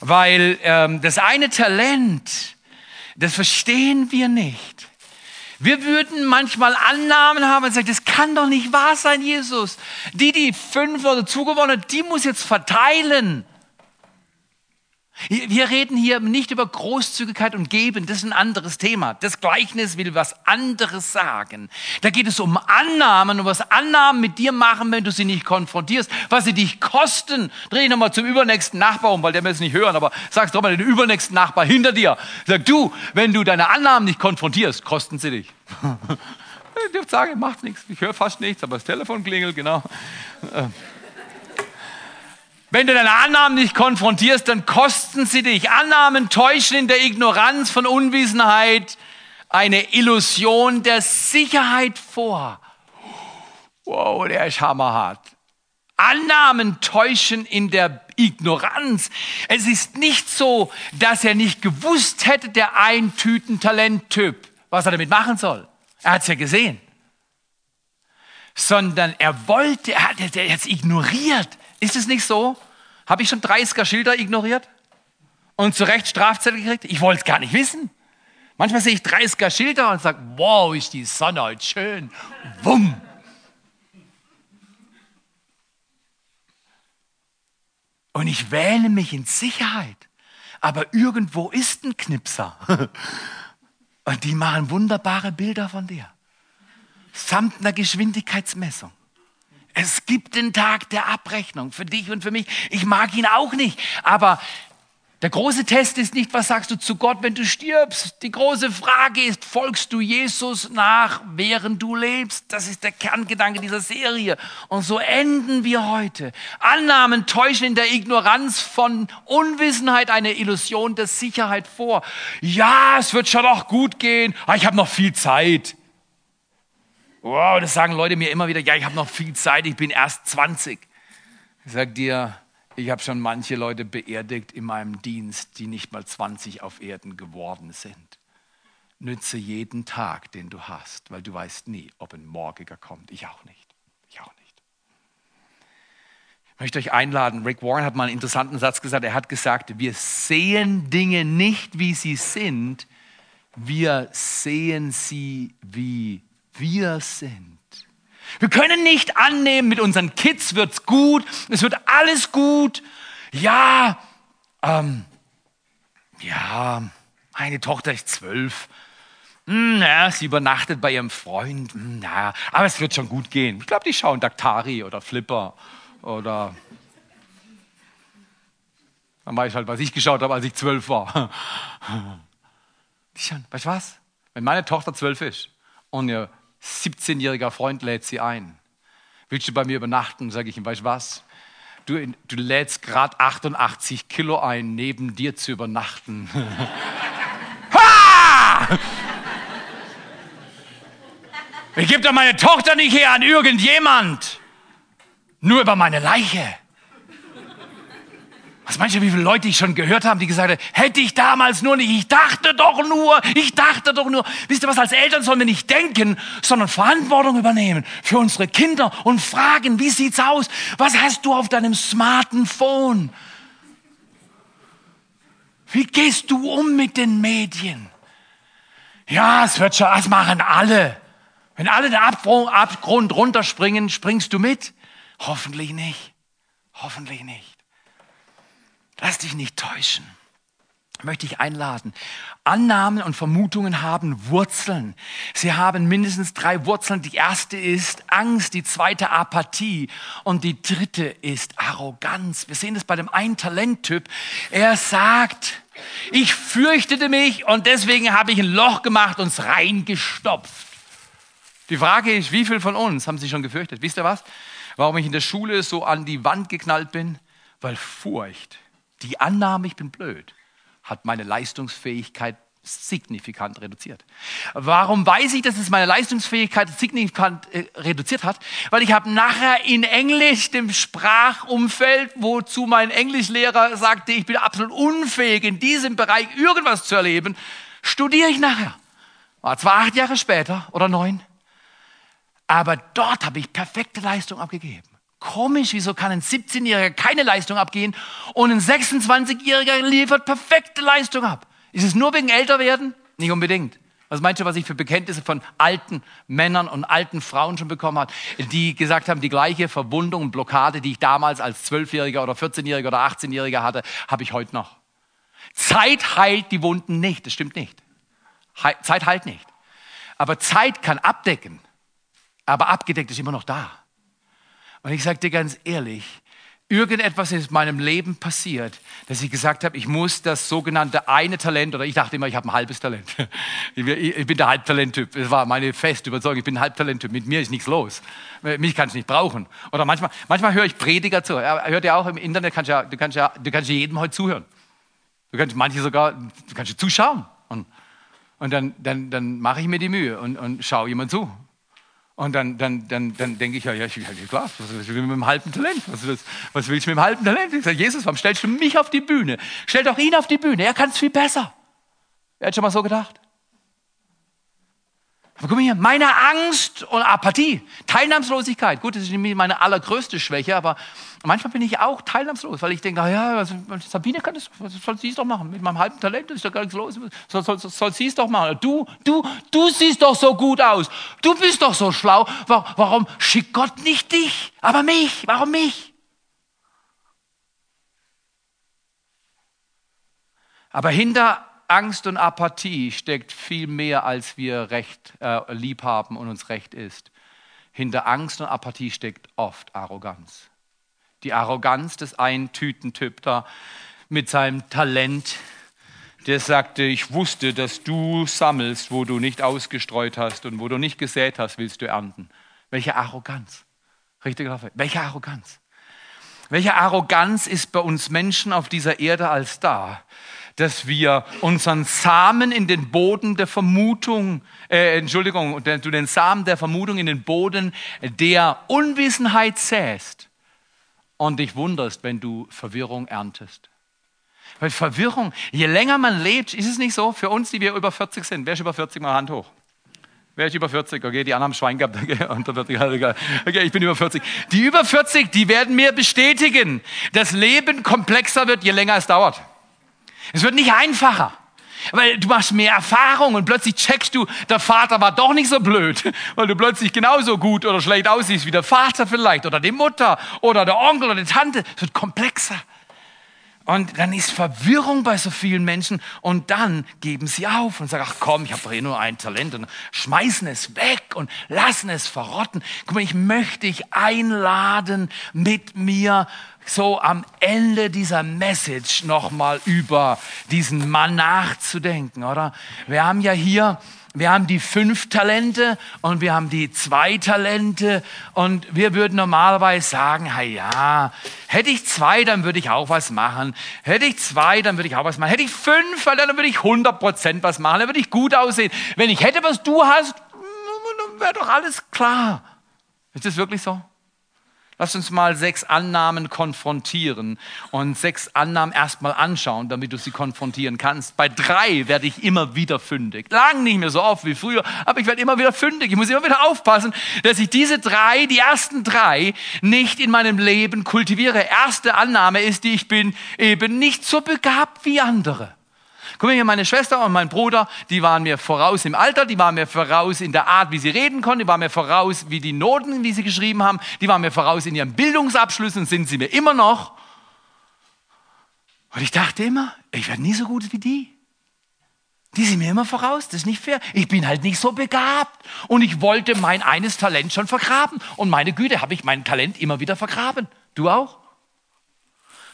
Weil ähm, das eine Talent, das verstehen wir nicht. Wir würden manchmal Annahmen haben und sagen, das kann doch nicht wahr sein, Jesus. Die, die fünf oder zugewonnen, die muss jetzt verteilen. Wir reden hier nicht über Großzügigkeit und Geben, das ist ein anderes Thema. Das Gleichnis will was anderes sagen. Da geht es um Annahmen und was Annahmen mit dir machen, wenn du sie nicht konfrontierst, was sie dich kosten. Dreh dich nochmal zum übernächsten Nachbar um, weil der will es nicht hören, aber sag's doch mal den übernächsten Nachbar hinter dir. Sag du, wenn du deine Annahmen nicht konfrontierst, kosten sie dich. (laughs) ich dürfte sagen, macht nichts. Ich höre fast nichts, aber das Telefon klingelt, genau. Wenn du deine Annahmen nicht konfrontierst, dann kosten sie dich. Annahmen täuschen in der Ignoranz von Unwissenheit eine Illusion der Sicherheit vor. Wow, der ist hammerhart. Annahmen täuschen in der Ignoranz. Es ist nicht so, dass er nicht gewusst hätte, der Eintüten-Talent-Typ, was er damit machen soll. Er hat es ja gesehen. Sondern er wollte, er hat es ignoriert. Ist es nicht so? Habe ich schon 30er Schilder ignoriert und zu Recht Strafzettel gekriegt? Ich wollte es gar nicht wissen. Manchmal sehe ich 30er Schilder und sage, wow, ist die Sonne heute schön. Wumm. Und ich wähle mich in Sicherheit. Aber irgendwo ist ein Knipser. (laughs) Und die machen wunderbare Bilder von dir. Samt einer Geschwindigkeitsmessung. Es gibt den Tag der Abrechnung für dich und für mich. Ich mag ihn auch nicht, aber der große Test ist nicht, was sagst du zu Gott, wenn du stirbst. Die große Frage ist, folgst du Jesus nach, während du lebst? Das ist der Kerngedanke dieser Serie. Und so enden wir heute. Annahmen täuschen in der Ignoranz von Unwissenheit eine Illusion der Sicherheit vor. Ja, es wird schon auch gut gehen. Ah, ich habe noch viel Zeit. Wow, das sagen Leute mir immer wieder, ja, ich habe noch viel Zeit, ich bin erst 20. Ich sage dir, ich habe schon manche Leute beerdigt in meinem Dienst, die nicht mal 20 auf Erden geworden sind. Nütze jeden Tag, den du hast, weil du weißt nie, ob ein Morgiger kommt. Ich auch nicht. Ich auch nicht. Ich möchte euch einladen. Rick Warren hat mal einen interessanten Satz gesagt. Er hat gesagt, wir sehen Dinge nicht, wie sie sind. Wir sehen sie, wie wir sind. Wir können nicht annehmen, mit unseren Kids wird's gut, es wird alles gut. Ja, ähm, ja, meine Tochter ist zwölf. Hm, ja, sie übernachtet bei ihrem Freund. Hm, ja, aber es wird schon gut gehen. Ich glaube, die schauen Daktari oder Flipper oder dann weiß ich halt, was ich geschaut habe, als ich zwölf war. (laughs) Die weißt du was? Wenn meine Tochter zwölf ist und ihr 17-jähriger Freund lädt sie ein. Willst du bei mir übernachten? Sage ich ihm, weißt du was? Du, du lädst gerade 88 Kilo ein, neben dir zu übernachten. (laughs) ha! Ich gebe doch meine Tochter nicht her an irgendjemand. Nur über meine Leiche. Meinst du, wie viele Leute ich schon gehört habe, die gesagt haben, hätte ich damals nur nicht, ich dachte doch nur, ich dachte doch nur. Wisst ihr was, als Eltern sollen wir nicht denken, sondern Verantwortung übernehmen für unsere Kinder und fragen, wie sieht's aus? Was hast du auf deinem smarten Phone? Wie gehst du um mit den Medien? Ja, es wird schon, das machen alle. Wenn alle den Abgrund runterspringen, springst du mit? Hoffentlich nicht. Hoffentlich nicht. Lass dich nicht täuschen. möchte ich einladen. Annahmen und Vermutungen haben Wurzeln. Sie haben mindestens drei Wurzeln. Die erste ist Angst, die zweite Apathie und die dritte ist Arroganz. Wir sehen das bei dem einen Talenttyp. Er sagt, ich fürchtete mich und deswegen habe ich ein Loch gemacht und es reingestopft. Die Frage ist, wie viele von uns haben sich schon gefürchtet? Wisst ihr was? Warum ich in der Schule so an die Wand geknallt bin? Weil Furcht, die Annahme, ich bin blöd, hat meine Leistungsfähigkeit signifikant reduziert. Warum weiß ich, dass es meine Leistungsfähigkeit signifikant äh, reduziert hat? Weil ich habe nachher in Englisch, dem Sprachumfeld, wozu mein Englischlehrer sagte, ich bin absolut unfähig, in diesem Bereich irgendwas zu erleben, studiere ich nachher. War zwar acht Jahre später oder neun, aber dort habe ich perfekte Leistung abgegeben. Komisch, wieso kann ein 17-Jähriger keine Leistung abgehen und ein 26-Jähriger liefert perfekte Leistung ab? Ist es nur wegen Älterwerden? Nicht unbedingt. Was meinst du, was ich für Bekenntnisse von alten Männern und alten Frauen schon bekommen habe, die gesagt haben, die gleiche Verwundung und Blockade, die ich damals als 12-Jähriger oder 14-Jähriger oder 18-Jähriger hatte, habe ich heute noch. Zeit heilt die Wunden nicht, das stimmt nicht. Zeit heilt nicht. Aber Zeit kann abdecken, aber abgedeckt ist immer noch da. Und ich sage dir ganz ehrlich, irgendetwas ist in meinem Leben passiert, dass ich gesagt habe, ich muss das sogenannte eine Talent, oder ich dachte immer, ich habe ein halbes Talent. (laughs) Ich bin der Halbtalenttyp. Das war meine feste Überzeugung, ich bin ein Halbtalenttyp. Mit mir ist nichts los. Mich kannst du nicht brauchen. Oder manchmal, manchmal höre ich Prediger zu. Hört ja auch im Internet, kannst ja, du kannst ja, du kannst jedem heute zuhören. Du kannst manche sogar, du kannst zuschauen. Und, und dann, dann, dann mache ich mir die Mühe und, und schaue jemand zu. Und dann, dann, dann, dann denke ich, ja, ja, klar, was willst du mit dem halben Talent? Was, was, was willst du mit dem halben Talent? Ich sage, Jesus, warum stellst du mich auf die Bühne? Stell doch ihn auf die Bühne, er kann es viel besser. Wer hat schon mal so gedacht? Aber guck mal hier, meine Angst und Apathie, Teilnahmslosigkeit. Gut, das ist meine allergrößte Schwäche, aber manchmal bin ich auch teilnahmslos, weil ich denke, also, Sabine kann das, soll sie es doch machen. Mit meinem halben Talent ist doch gar nichts los. Soll, soll, soll sie es doch machen. Du, du, du siehst doch so gut aus. Du bist doch so schlau. Warum schickt Gott nicht dich, aber mich? Warum mich? Aber hinter Angst und Apathie steckt viel mehr, als wir recht äh, lieb haben und uns recht ist. Hinter Angst und Apathie steckt oft Arroganz. Die Arroganz des einen Tütentyp da mit seinem Talent, der sagte, ich wusste, dass du sammelst, wo du nicht ausgestreut hast und wo du nicht gesät hast, willst du ernten. Welche Arroganz. Richtig, welche Arroganz. Welche Arroganz ist bei uns Menschen auf dieser Erde als da? Dass wir unseren Samen in den Boden der Vermutung, äh, Entschuldigung, du den Samen der Vermutung in den Boden der Unwissenheit säst und dich wunderst, wenn du Verwirrung erntest. Weil Verwirrung, je länger man lebt, ist es nicht so, für uns, die wir über 40 sind, wer ist über 40 mal Hand hoch? Wer ist über 40? Okay, die anderen haben Schwein gehabt. (laughs) Okay, unter 40, okay, ich bin über 40. Die über 40, die werden mir bestätigen, dass Leben komplexer wird, je länger es dauert. Es wird nicht einfacher. Weil du machst mehr Erfahrung und plötzlich checkst du, der Vater war doch nicht so blöd, (laughs) weil du plötzlich genauso gut oder schlecht aussiehst wie der Vater vielleicht oder die Mutter oder der Onkel oder die Tante. Es wird komplexer. Und dann ist Verwirrung bei so vielen Menschen und dann geben sie auf und sagen, ach komm, ich habe doch eh nur ein Talent und schmeißen es weg und lassen es verrotten. Guck mal, ich möchte dich einladen, mit mir so am Ende dieser Message nochmal über diesen Mann nachzudenken, oder? Wir haben ja hier, wir haben die fünf Talente und wir haben die zwei Talente und wir würden normalerweise sagen, hey ja, hätte ich zwei, dann würde ich auch was machen. Hätte ich zwei, dann würde ich auch was machen. Hätte ich fünf, dann würde ich 100 Prozent was machen. Dann würde ich gut aussehen. Wenn ich hätte, was du hast, dann wäre doch alles klar. Ist das wirklich so? Lass uns mal sechs Annahmen konfrontieren und sechs Annahmen erstmal anschauen, damit du sie konfrontieren kannst. Bei drei werde ich immer wieder fündig. Lang nicht mehr so oft wie früher, aber ich werde immer wieder fündig. Ich muss immer wieder aufpassen, dass ich diese drei, die ersten drei, nicht in meinem Leben kultiviere. Erste Annahme ist die, ich bin eben nicht so begabt wie andere. Guck mal hier, meine Schwester und mein Bruder, die waren mir voraus im Alter, die waren mir voraus in der Art, wie sie reden konnten, die waren mir voraus, wie die Noten, wie sie geschrieben haben, die waren mir voraus in ihren Bildungsabschlüssen, sind sie mir immer noch. Und ich dachte immer, ich werde nie so gut wie die. Die sind mir immer voraus, das ist nicht fair. Ich bin halt nicht so begabt. Und ich wollte mein eines Talent schon vergraben. Und meine Güte, habe ich mein Talent immer wieder vergraben. Du auch?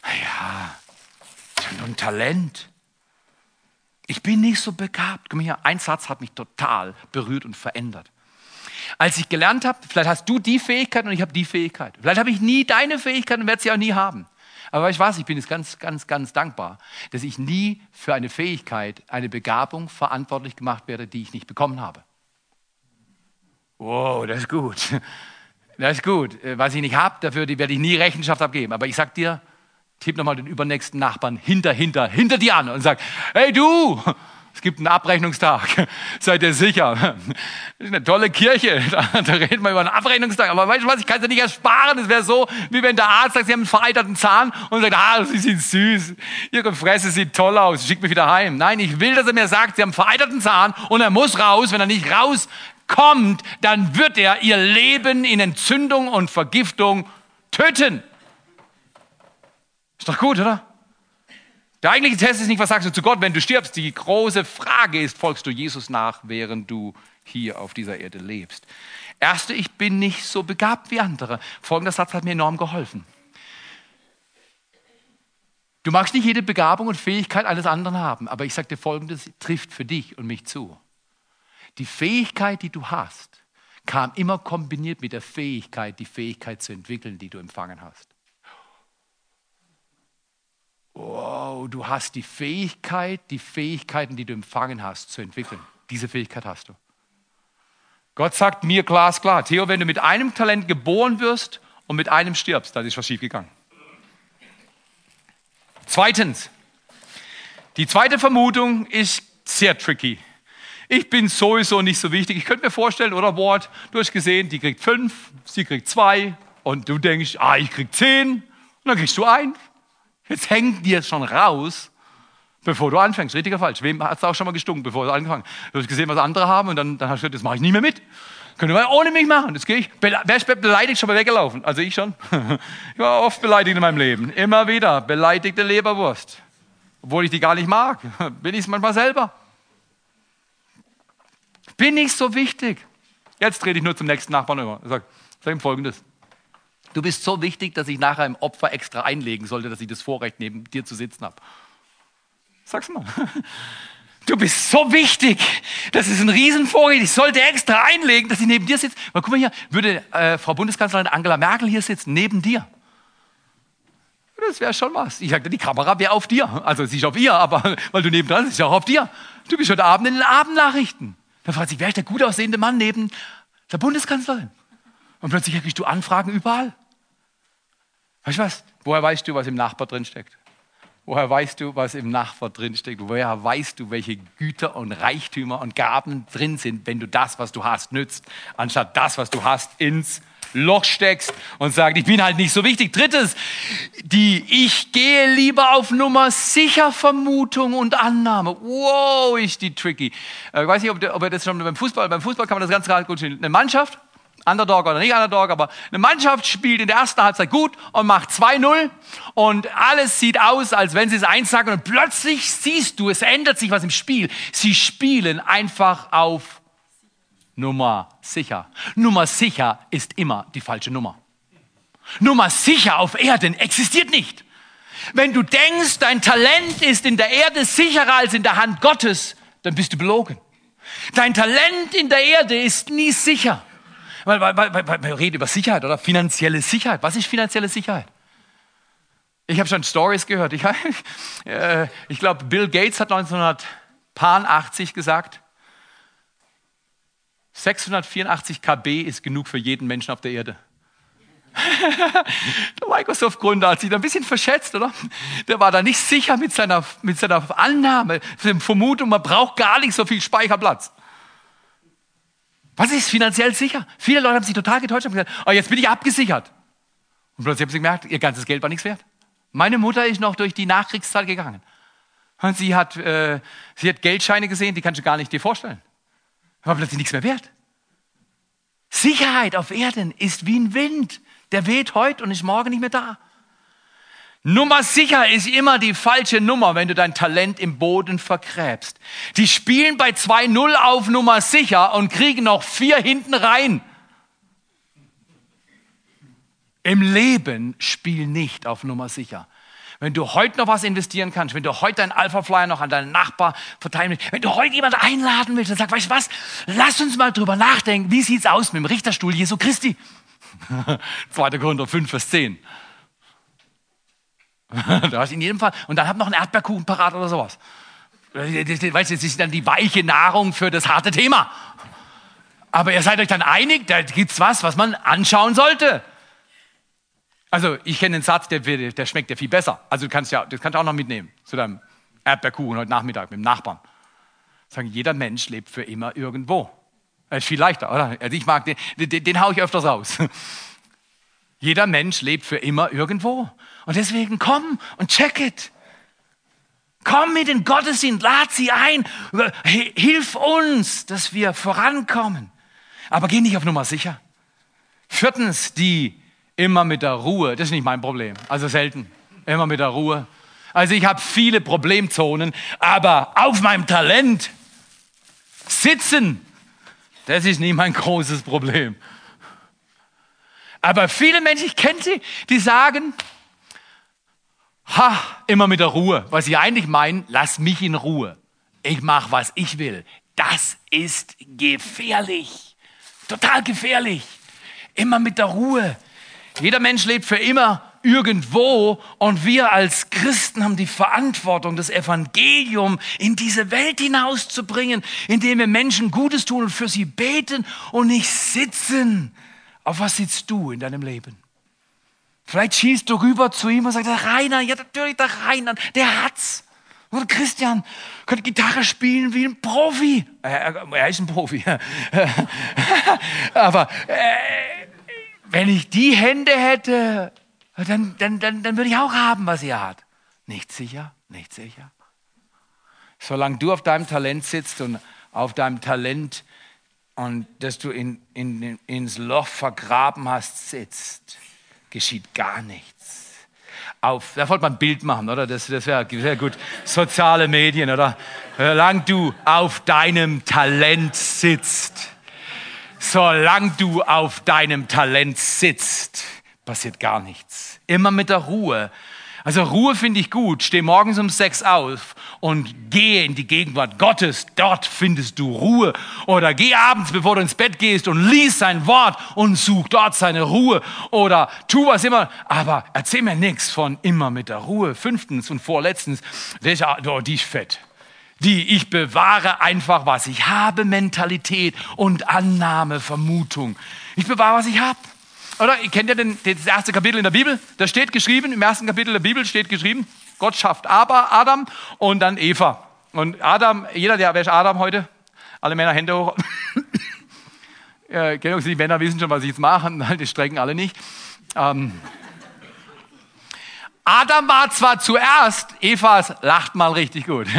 Ja, nur ein Talent. Ich bin nicht so begabt. Mal hier, ein Satz hat mich total berührt und verändert. Als ich gelernt habe, vielleicht hast du die Fähigkeit und ich habe die Fähigkeit. Vielleicht habe ich nie deine Fähigkeit und werde sie auch nie haben. Aber ich weiß, ich bin jetzt ganz, ganz, ganz dankbar, dass ich nie für eine Fähigkeit, eine Begabung verantwortlich gemacht werde, die ich nicht bekommen habe. Wow, das ist gut. Das ist gut. Äh, was ich nicht habe, dafür werde ich nie Rechenschaft abgeben. Aber ich sag dir, tipp nochmal den übernächsten Nachbarn hinter, hinter, hinter dir an und sag, hey du, es gibt einen Abrechnungstag. (laughs) Seid ihr sicher? Das ist eine tolle Kirche. (laughs) Da, reden wir über einen Abrechnungstag. Aber weißt du was? Ich kann es ja nicht ersparen. Es wäre so, wie wenn der Arzt sagt, Sie haben einen vereiterten Zahn und sagt, ah, Sie sind süß. Ihre Fresse sieht toll aus. Schickt mich wieder heim. Nein, ich will, dass er mir sagt, Sie haben einen vereiterten Zahn und er muss raus. Wenn er nicht rauskommt, dann wird er Ihr Leben in Entzündung und Vergiftung töten. Ist doch gut, oder? Der eigentliche Test ist nicht, was sagst du zu Gott, wenn du stirbst. Die große Frage ist, folgst du Jesus nach, während du hier auf dieser Erde lebst? Erste, ich bin nicht so begabt wie andere. Folgender Satz hat mir enorm geholfen. Du magst nicht jede Begabung und Fähigkeit eines anderen haben, aber ich sage dir Folgendes, trifft für dich und mich zu. Die Fähigkeit, die du hast, kam immer kombiniert mit der Fähigkeit, die Fähigkeit zu entwickeln, die du empfangen hast wow, du hast die Fähigkeit, die Fähigkeiten, die du empfangen hast, zu entwickeln. Diese Fähigkeit hast du. Gott sagt mir glasklar, Theo, wenn du mit einem Talent geboren wirst und mit einem stirbst, dann ist was schiefgegangen. Zweitens, die zweite Vermutung ist sehr tricky. Ich bin sowieso nicht so wichtig. Ich könnte mir vorstellen, oder Wort, du hast gesehen, die kriegt fünf, sie kriegt zwei und du denkst, ah, ich krieg zehn und dann kriegst du ein. Jetzt hängt dir schon raus, bevor du anfängst. Richtig oder falsch? Wem hat es auch schon mal gestunken, bevor du angefangen hast? Du hast gesehen, was andere haben und dann, dann hast du gesagt, das mache ich nie mehr mit. Könnt ihr mal ohne mich machen. Das gehe ich. Wer ist beleidigt schon mal weggelaufen? Also ich schon. (laughs) Ich war oft beleidigt in meinem Leben. Immer wieder. Beleidigte Leberwurst. Obwohl ich die gar nicht mag. (laughs) Bin ich es manchmal selber. Bin ich so wichtig? Jetzt trete ich nur zum nächsten Nachbarn über. Sage sag ihm folgendes. Du bist so wichtig, dass ich nachher im Opfer extra einlegen sollte, dass ich das Vorrecht neben dir zu sitzen habe. Sag's mal. (laughs) Du bist so wichtig. Das ist ein Riesenvorrecht. Ich sollte extra einlegen, dass ich neben dir sitze. Mal guck mal hier, würde äh, Frau Bundeskanzlerin Angela Merkel hier sitzen, neben dir. Das wäre schon was. Ich sagte, die Kamera wäre auf dir. Also sie ist auf ihr, aber (laughs) weil du neben dran bist, ist auch auf dir. Du bist heute Abend in den Abendnachrichten. Da fragt sich, wer ist der gut aussehende Mann neben der Bundeskanzlerin? Und plötzlich kriegst du Anfragen überall. Weißt du was? Woher weißt du, was im Nachbar drin steckt? Woher weißt du, was im Nachbar drin steckt? Woher weißt du, welche Güter und Reichtümer und Gaben drin sind, wenn du das, was du hast, nützt, anstatt das, was du hast, ins Loch steckst und sagst, ich bin halt nicht so wichtig. Drittens, die ich gehe lieber auf Nummer sicher Vermutung und Annahme. Wow, ist die tricky. Äh, ich weiß nicht, ob ihr das schon beim Fußball, beim Fußball kann man das ganz gut sehen. Eine Mannschaft Underdog oder nicht Underdog, aber eine Mannschaft spielt in der ersten Halbzeit gut und macht 2-0 und alles sieht aus, als wenn sie es eins sagen und plötzlich siehst du, es ändert sich was im Spiel. Sie spielen einfach auf Nummer sicher. Nummer sicher ist immer die falsche Nummer. Nummer sicher auf Erden existiert nicht. Wenn du denkst, dein Talent ist in der Erde sicherer als in der Hand Gottes, dann bist du belogen. Dein Talent in der Erde ist nie sicher. Weil, weil, weil, weil wir reden über Sicherheit oder finanzielle Sicherheit. Was ist finanzielle Sicherheit? Ich habe schon Stories gehört. Ich, (laughs) äh, ich glaube, Bill Gates hat 1980 gesagt, 684 KB ist genug für jeden Menschen auf der Erde. (laughs) der Microsoft-Gründer hat sich da ein bisschen verschätzt, oder? Der war da nicht sicher mit seiner, mit seiner Annahme, Vermutung, man braucht gar nicht so viel Speicherplatz. Was ist finanziell sicher? Viele Leute haben sich total getäuscht und gesagt, oh, jetzt bin ich abgesichert. Und plötzlich haben sie gemerkt, ihr ganzes Geld war nichts wert. Meine Mutter ist noch durch die Nachkriegszeit gegangen. Und sie hat, äh, sie hat Geldscheine gesehen, die kannst du gar nicht dir vorstellen. War plötzlich nichts mehr wert. Sicherheit auf Erden ist wie ein Wind. Der weht heute und ist morgen nicht mehr da. Nummer sicher ist immer die falsche Nummer, wenn du dein Talent im Boden vergräbst. Die spielen bei 2-0 auf Nummer sicher und kriegen noch vier hinten rein. Im Leben spiel nicht auf Nummer sicher. Wenn du heute noch was investieren kannst, wenn du heute deinen Alpha Flyer noch an deinen Nachbar verteilen willst, wenn du heute jemanden einladen willst und sagst, weißt du was, lass uns mal drüber nachdenken, wie sieht's aus mit dem Richterstuhl Jesu Christi? (laughs) 2. Korinther 5, Vers 10. (laughs) du hast in jedem Fall, und dann hab noch einen Erdbeerkuchen parat oder sowas. Weißt du, das ist dann die weiche Nahrung für das harte Thema. Aber ihr seid euch dann einig, da gibt's was, was man anschauen sollte. Also ich kenne den Satz, der, der schmeckt ja viel besser. Also du kannst ja, das kannst du auch noch mitnehmen zu deinem Erdbeerkuchen heute Nachmittag mit dem Nachbarn. Sagen, jeder Mensch lebt für immer irgendwo. Das ist viel leichter, oder? Also ich mag den, den, den hau ich öfters raus. Jeder Mensch lebt für immer irgendwo. Und deswegen komm und check it. Komm mit in Gottesdienst, lad sie ein, hilf uns, dass wir vorankommen. Aber geh nicht auf Nummer sicher. Viertens, die immer mit der Ruhe, das ist nicht mein Problem, also selten, immer mit der Ruhe. Also ich habe viele Problemzonen, aber auf meinem Talent sitzen, das ist nicht mein großes Problem. Aber viele Menschen, ich kenne sie, die sagen, ha, immer mit der Ruhe. Was sie eigentlich meinen, lass mich in Ruhe. Ich mache, was ich will. Das ist gefährlich. Total gefährlich. Immer mit der Ruhe. Jeder Mensch lebt für immer irgendwo und wir als Christen haben die Verantwortung, das Evangelium in diese Welt hinauszubringen, indem wir Menschen Gutes tun und für sie beten und nicht sitzen. Auf was sitzt du in deinem Leben? Vielleicht schießt du rüber zu ihm und sagst, der Rainer, ja natürlich der Rainer, der hat's. Oder Christian könnte Gitarre spielen wie ein Profi. Er, er ist ein Profi. (laughs) Aber äh, wenn ich die Hände hätte, dann, dann, dann, dann würde ich auch haben, was er hat. Nicht sicher, nicht sicher. Solange du auf deinem Talent sitzt und auf deinem Talent und dass du in, in, ins Loch vergraben hast, sitzt, geschieht gar nichts. Auf, da wollte man ein Bild machen, oder? Das, das wäre sehr gut. Soziale Medien, oder? Solange du auf deinem Talent sitzt, solange du auf deinem Talent sitzt, passiert gar nichts. Immer mit der Ruhe. Also Ruhe finde ich gut. Steh morgens um sechs auf und gehe in die Gegenwart Gottes. Dort findest du Ruhe. Oder geh abends, bevor du ins Bett gehst und lies sein Wort und such dort seine Ruhe. Oder tu was immer. Aber erzähl mir nichts von immer mit der Ruhe. Fünftens und vorletztens, oh, die ist fett die ich bewahre einfach, was ich habe, Mentalität und Annahme, Vermutung. Ich bewahre, was ich habe. Oder ihr kennt ja den, das erste Kapitel in der Bibel, da steht geschrieben, im ersten Kapitel der Bibel steht geschrieben, Gott schafft aber Adam und dann Eva. Und Adam, jeder, der, wer ist Adam heute? Alle Männer Hände hoch. (laughs) ja, die Männer wissen schon, was ich jetzt mache, (laughs) die strecken alle nicht. Ähm, Adam war zwar zuerst, Evas lacht mal richtig gut. (laughs)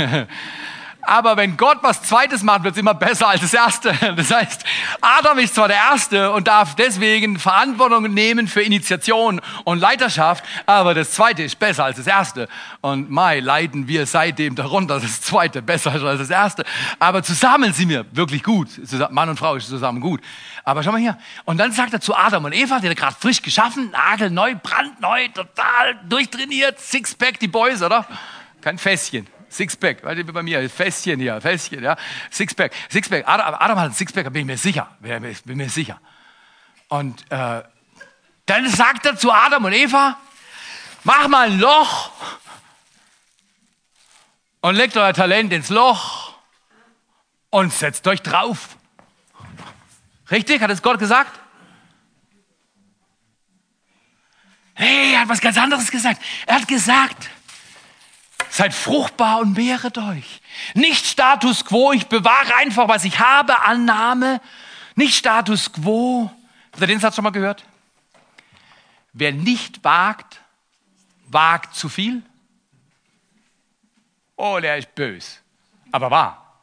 Aber wenn Gott was Zweites macht, wird es immer besser als das Erste. (laughs) Das heißt, Adam ist zwar der Erste und darf deswegen Verantwortung nehmen für Initiation und Leiterschaft, aber das Zweite ist besser als das Erste. Und Mai leiden wir seitdem darunter, das Zweite besser ist als das Erste. Aber zusammen sind wir wirklich gut. Mann und Frau ist zusammen gut. Aber schau mal hier. Und dann sagt er zu Adam und Eva, die er gerade frisch geschaffen, nagelneu, brandneu, total durchtrainiert, Sixpack, die Boys, oder? Kein Fässchen. Sixpack, weil bei mir, Fässchen hier, Fässchen, ja, Sixpack, Sixpack. Adam, Adam hat ein Sixpack, bin ich mir sicher, bin mir sicher. Und äh, dann sagt er zu Adam und Eva, mach mal ein Loch und legt euer Talent ins Loch und setzt euch drauf. Richtig? Hat es Gott gesagt? Hey, er hat was ganz anderes gesagt. Er hat gesagt, Seid fruchtbar und mehret euch. Nicht Status quo, ich bewahre einfach, was ich habe, Annahme. Nicht Status quo. Habt ihr den Satz schon mal gehört? Wer nicht wagt, wagt zu viel. Oh, der ist bös. Aber wahr.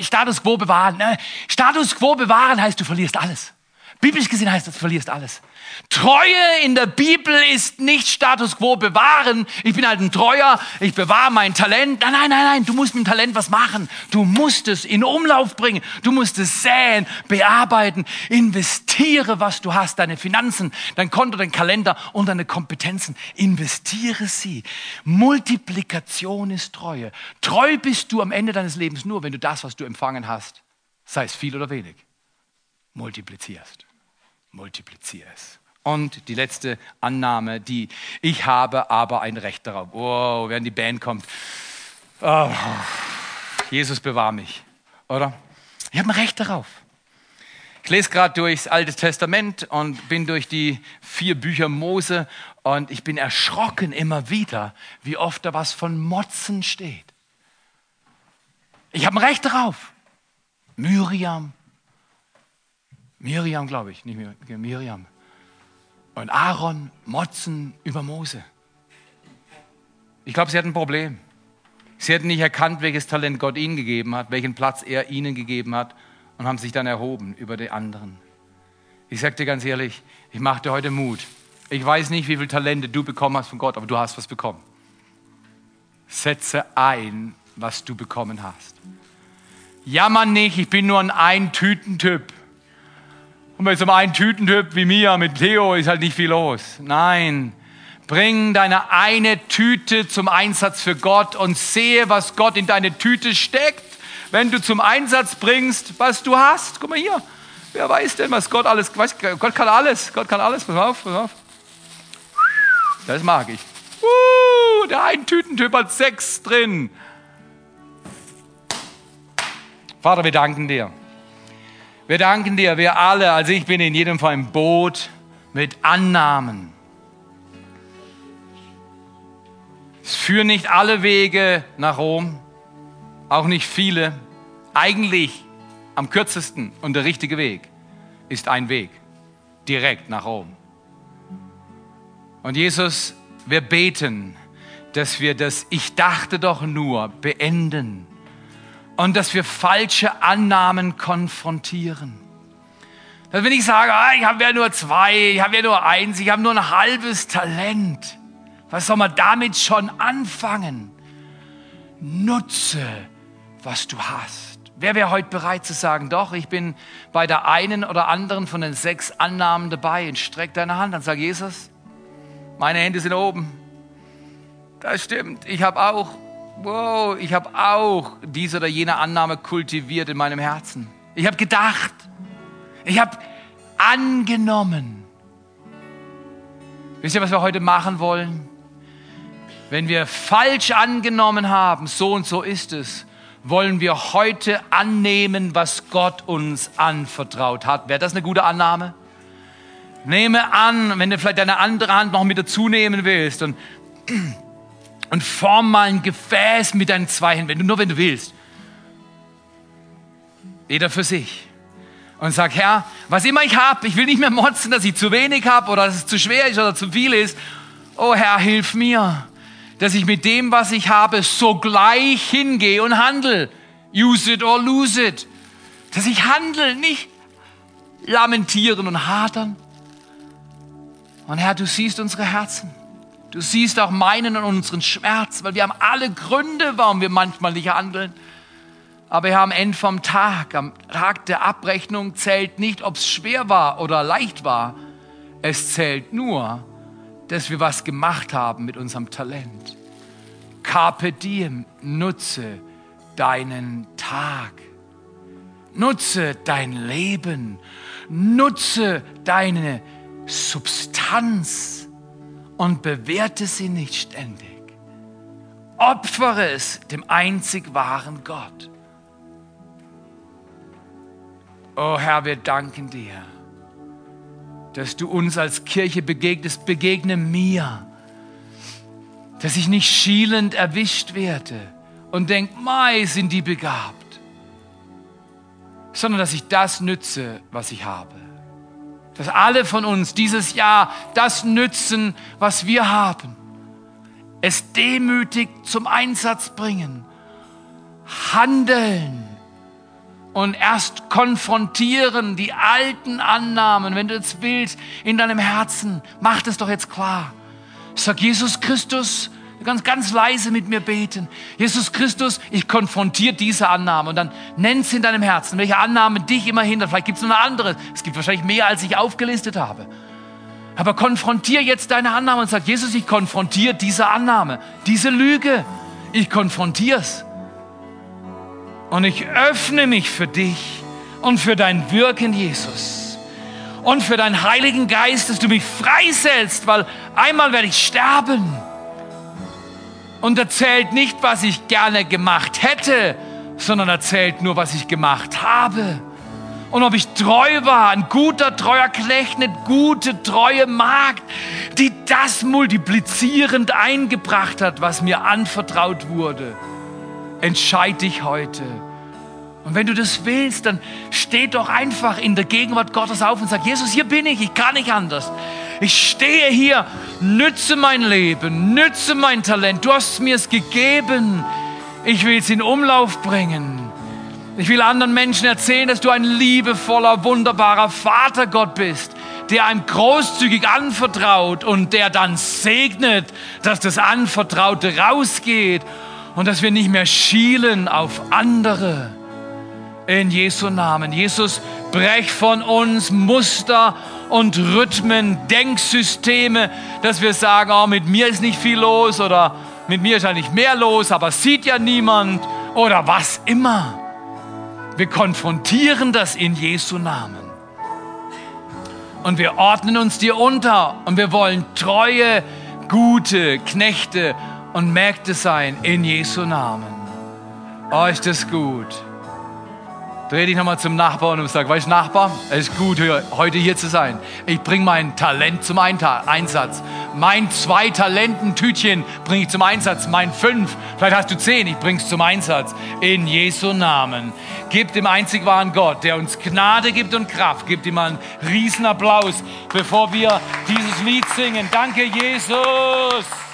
Status quo bewahren. Ne? Status quo bewahren heißt, du verlierst alles. Biblisch gesehen heißt das, du verlierst alles. Treue in der Bibel ist nicht Status quo bewahren. Ich bin halt ein Treuer, ich bewahre mein Talent. Nein, nein, nein, nein, du musst mit dem Talent was machen. Du musst es in Umlauf bringen. Du musst es säen, bearbeiten. Investiere, was du hast, deine Finanzen, dein Konto, dein Kalender und deine Kompetenzen. Investiere sie. Multiplikation ist Treue. Treu bist du am Ende deines Lebens nur, wenn du das, was du empfangen hast, sei es viel oder wenig, multiplizierst multipliziere es. Und die letzte Annahme, die ich habe aber ein Recht darauf. Wow, während die Band kommt. Oh, Jesus bewahr mich, oder? Ich habe ein Recht darauf. Ich lese gerade durchs Alte Testament und bin durch die vier Bücher Mose und ich bin erschrocken immer wieder, wie oft da was von Motzen steht. Ich habe ein Recht darauf. Miriam, Miriam, glaube ich, nicht Miriam. Und Aaron motzen über Mose. Ich glaube, sie hatten ein Problem. Sie hatten nicht erkannt, welches Talent Gott ihnen gegeben hat, welchen Platz er ihnen gegeben hat und haben sich dann erhoben über die anderen. Ich sage dir ganz ehrlich, ich mache dir heute Mut. Ich weiß nicht, wie viele Talente du bekommen hast von Gott, aber du hast was bekommen. Setze ein, was du bekommen hast. Jammer nicht, ich bin nur ein Eintütentyp. Und bei so einem Tütentyp wie mir mit Theo ist halt nicht viel los. Nein, bring deine eine Tüte zum Einsatz für Gott und sehe, was Gott in deine Tüte steckt, wenn du zum Einsatz bringst, was du hast. Guck mal hier. Wer weiß denn, was Gott alles, weiß, Gott kann alles, Gott kann alles, pass auf, pass auf. Das mag ich. Uh, der ein Tütentyp hat sechs drin. Vater, wir danken dir. Wir danken dir, wir alle, also ich bin in jedem Fall im Boot mit Annahmen. Es führen nicht alle Wege nach Rom, auch nicht viele. Eigentlich am kürzesten und der richtige Weg ist ein Weg direkt nach Rom. Und Jesus, wir beten, dass wir das Ich dachte doch nur beenden und dass wir falsche Annahmen konfrontieren. Dass wenn ich sage, ah, ich habe ja nur zwei, ich habe ja nur eins, ich habe nur ein halbes Talent, was soll man damit schon anfangen? Nutze, was du hast. Wer wäre heute bereit zu sagen, doch, ich bin bei der einen oder anderen von den sechs Annahmen dabei und streck deine Hand und sag, Jesus, meine Hände sind oben. Das stimmt, ich habe auch wow, ich habe auch diese oder jene Annahme kultiviert in meinem Herzen. Ich habe gedacht, ich habe angenommen. Wisst ihr, was wir heute machen wollen? Wenn wir falsch angenommen haben, so und so ist es, wollen wir heute annehmen, was Gott uns anvertraut hat. Wäre das eine gute Annahme? Nehme an, wenn du vielleicht deine andere Hand noch mit dazu nehmen willst und und form mal ein Gefäß mit deinen zwei Händen, wenn du, nur wenn du willst. Jeder für sich. Und sag, Herr, was immer ich habe, ich will nicht mehr motzen, dass ich zu wenig habe oder dass es zu schwer ist oder zu viel ist. Oh Herr, hilf mir, dass ich mit dem, was ich habe, sogleich hingehe und handle. Use it or lose it. Dass ich handle, nicht lamentieren und hadern. Und Herr, du siehst unsere Herzen. Du siehst auch meinen und unseren Schmerz, weil wir haben alle Gründe, warum wir manchmal nicht handeln. Aber wir haben Ende vom Tag, am Tag der Abrechnung zählt nicht, ob es schwer war oder leicht war. Es zählt nur, dass wir was gemacht haben mit unserem Talent. Carpe diem, nutze deinen Tag. Nutze dein Leben. Nutze deine Substanz und bewerte sie nicht ständig. Opfere es dem einzig wahren Gott. Oh Herr, wir danken dir, dass du uns als Kirche begegnest. Begegne mir, dass ich nicht schielend erwischt werde und denke, mai, sind die begabt, sondern dass ich das nütze, was ich habe dass alle von uns dieses Jahr das nützen, was wir haben. Es demütig zum Einsatz bringen. Handeln. und erst konfrontieren die alten Annahmen, wenn du das willst, in deinem Herzen. Mach das doch jetzt klar. Sag Jesus Christus, ganz, ganz leise mit mir beten. Jesus Christus, ich konfrontiere diese Annahme und dann nenn sie in deinem Herzen, welche Annahme dich immer hindert. Vielleicht gibt es noch eine andere. Es gibt wahrscheinlich mehr, als ich aufgelistet habe. Aber konfrontiere jetzt deine Annahme und sag, Jesus, ich konfrontiere diese Annahme, diese Lüge. Ich konfrontiere es. Und ich öffne mich für dich und für dein Wirken, Jesus. Und für deinen Heiligen Geist, dass du mich freisetzt, weil einmal werde ich sterben. Und erzählt nicht, was ich gerne gemacht hätte, sondern erzählt nur, was ich gemacht habe. Und ob ich treu war, ein guter, treuer Knecht, eine gute, treue Magd, die das multiplizierend eingebracht hat, was mir anvertraut wurde entscheide dich heute. Und wenn du das willst, dann steh doch einfach in der Gegenwart Gottes auf und sag, Jesus, hier bin ich, ich kann nicht anders. Ich stehe hier, nütze mein Leben, nütze mein Talent. Du hast mir es gegeben. Ich will es in Umlauf bringen. Ich will anderen Menschen erzählen, dass du ein liebevoller, wunderbarer Vater Gott bist, der einem großzügig anvertraut und der dann segnet, dass das Anvertraute rausgeht und dass wir nicht mehr schielen auf andere. In Jesu Namen. Jesus, brech von uns Muster und Rhythmen, Denksysteme, dass wir sagen, oh, mit mir ist nicht viel los oder mit mir ist eigentlich mehr los, aber sieht ja niemand oder was immer. Wir konfrontieren das in Jesu Namen. Und wir ordnen uns dir unter und wir wollen treue, gute Knechte und Mägde sein in Jesu Namen. Oh, ist das gut. Dreh dich nochmal zum Nachbarn und sag, weißt du, Nachbar, es ist gut, heute hier zu sein. Ich bringe mein Talent zum Einsatz. Mein zwei Talententütchen bringe ich zum Einsatz. Mein fünf, vielleicht hast du zehn, ich bringe es zum Einsatz. In Jesu Namen. Gib dem einzig wahren Gott, der uns Gnade gibt und Kraft, gib ihm einen riesen Applaus, bevor wir dieses Lied singen. Danke, Jesus.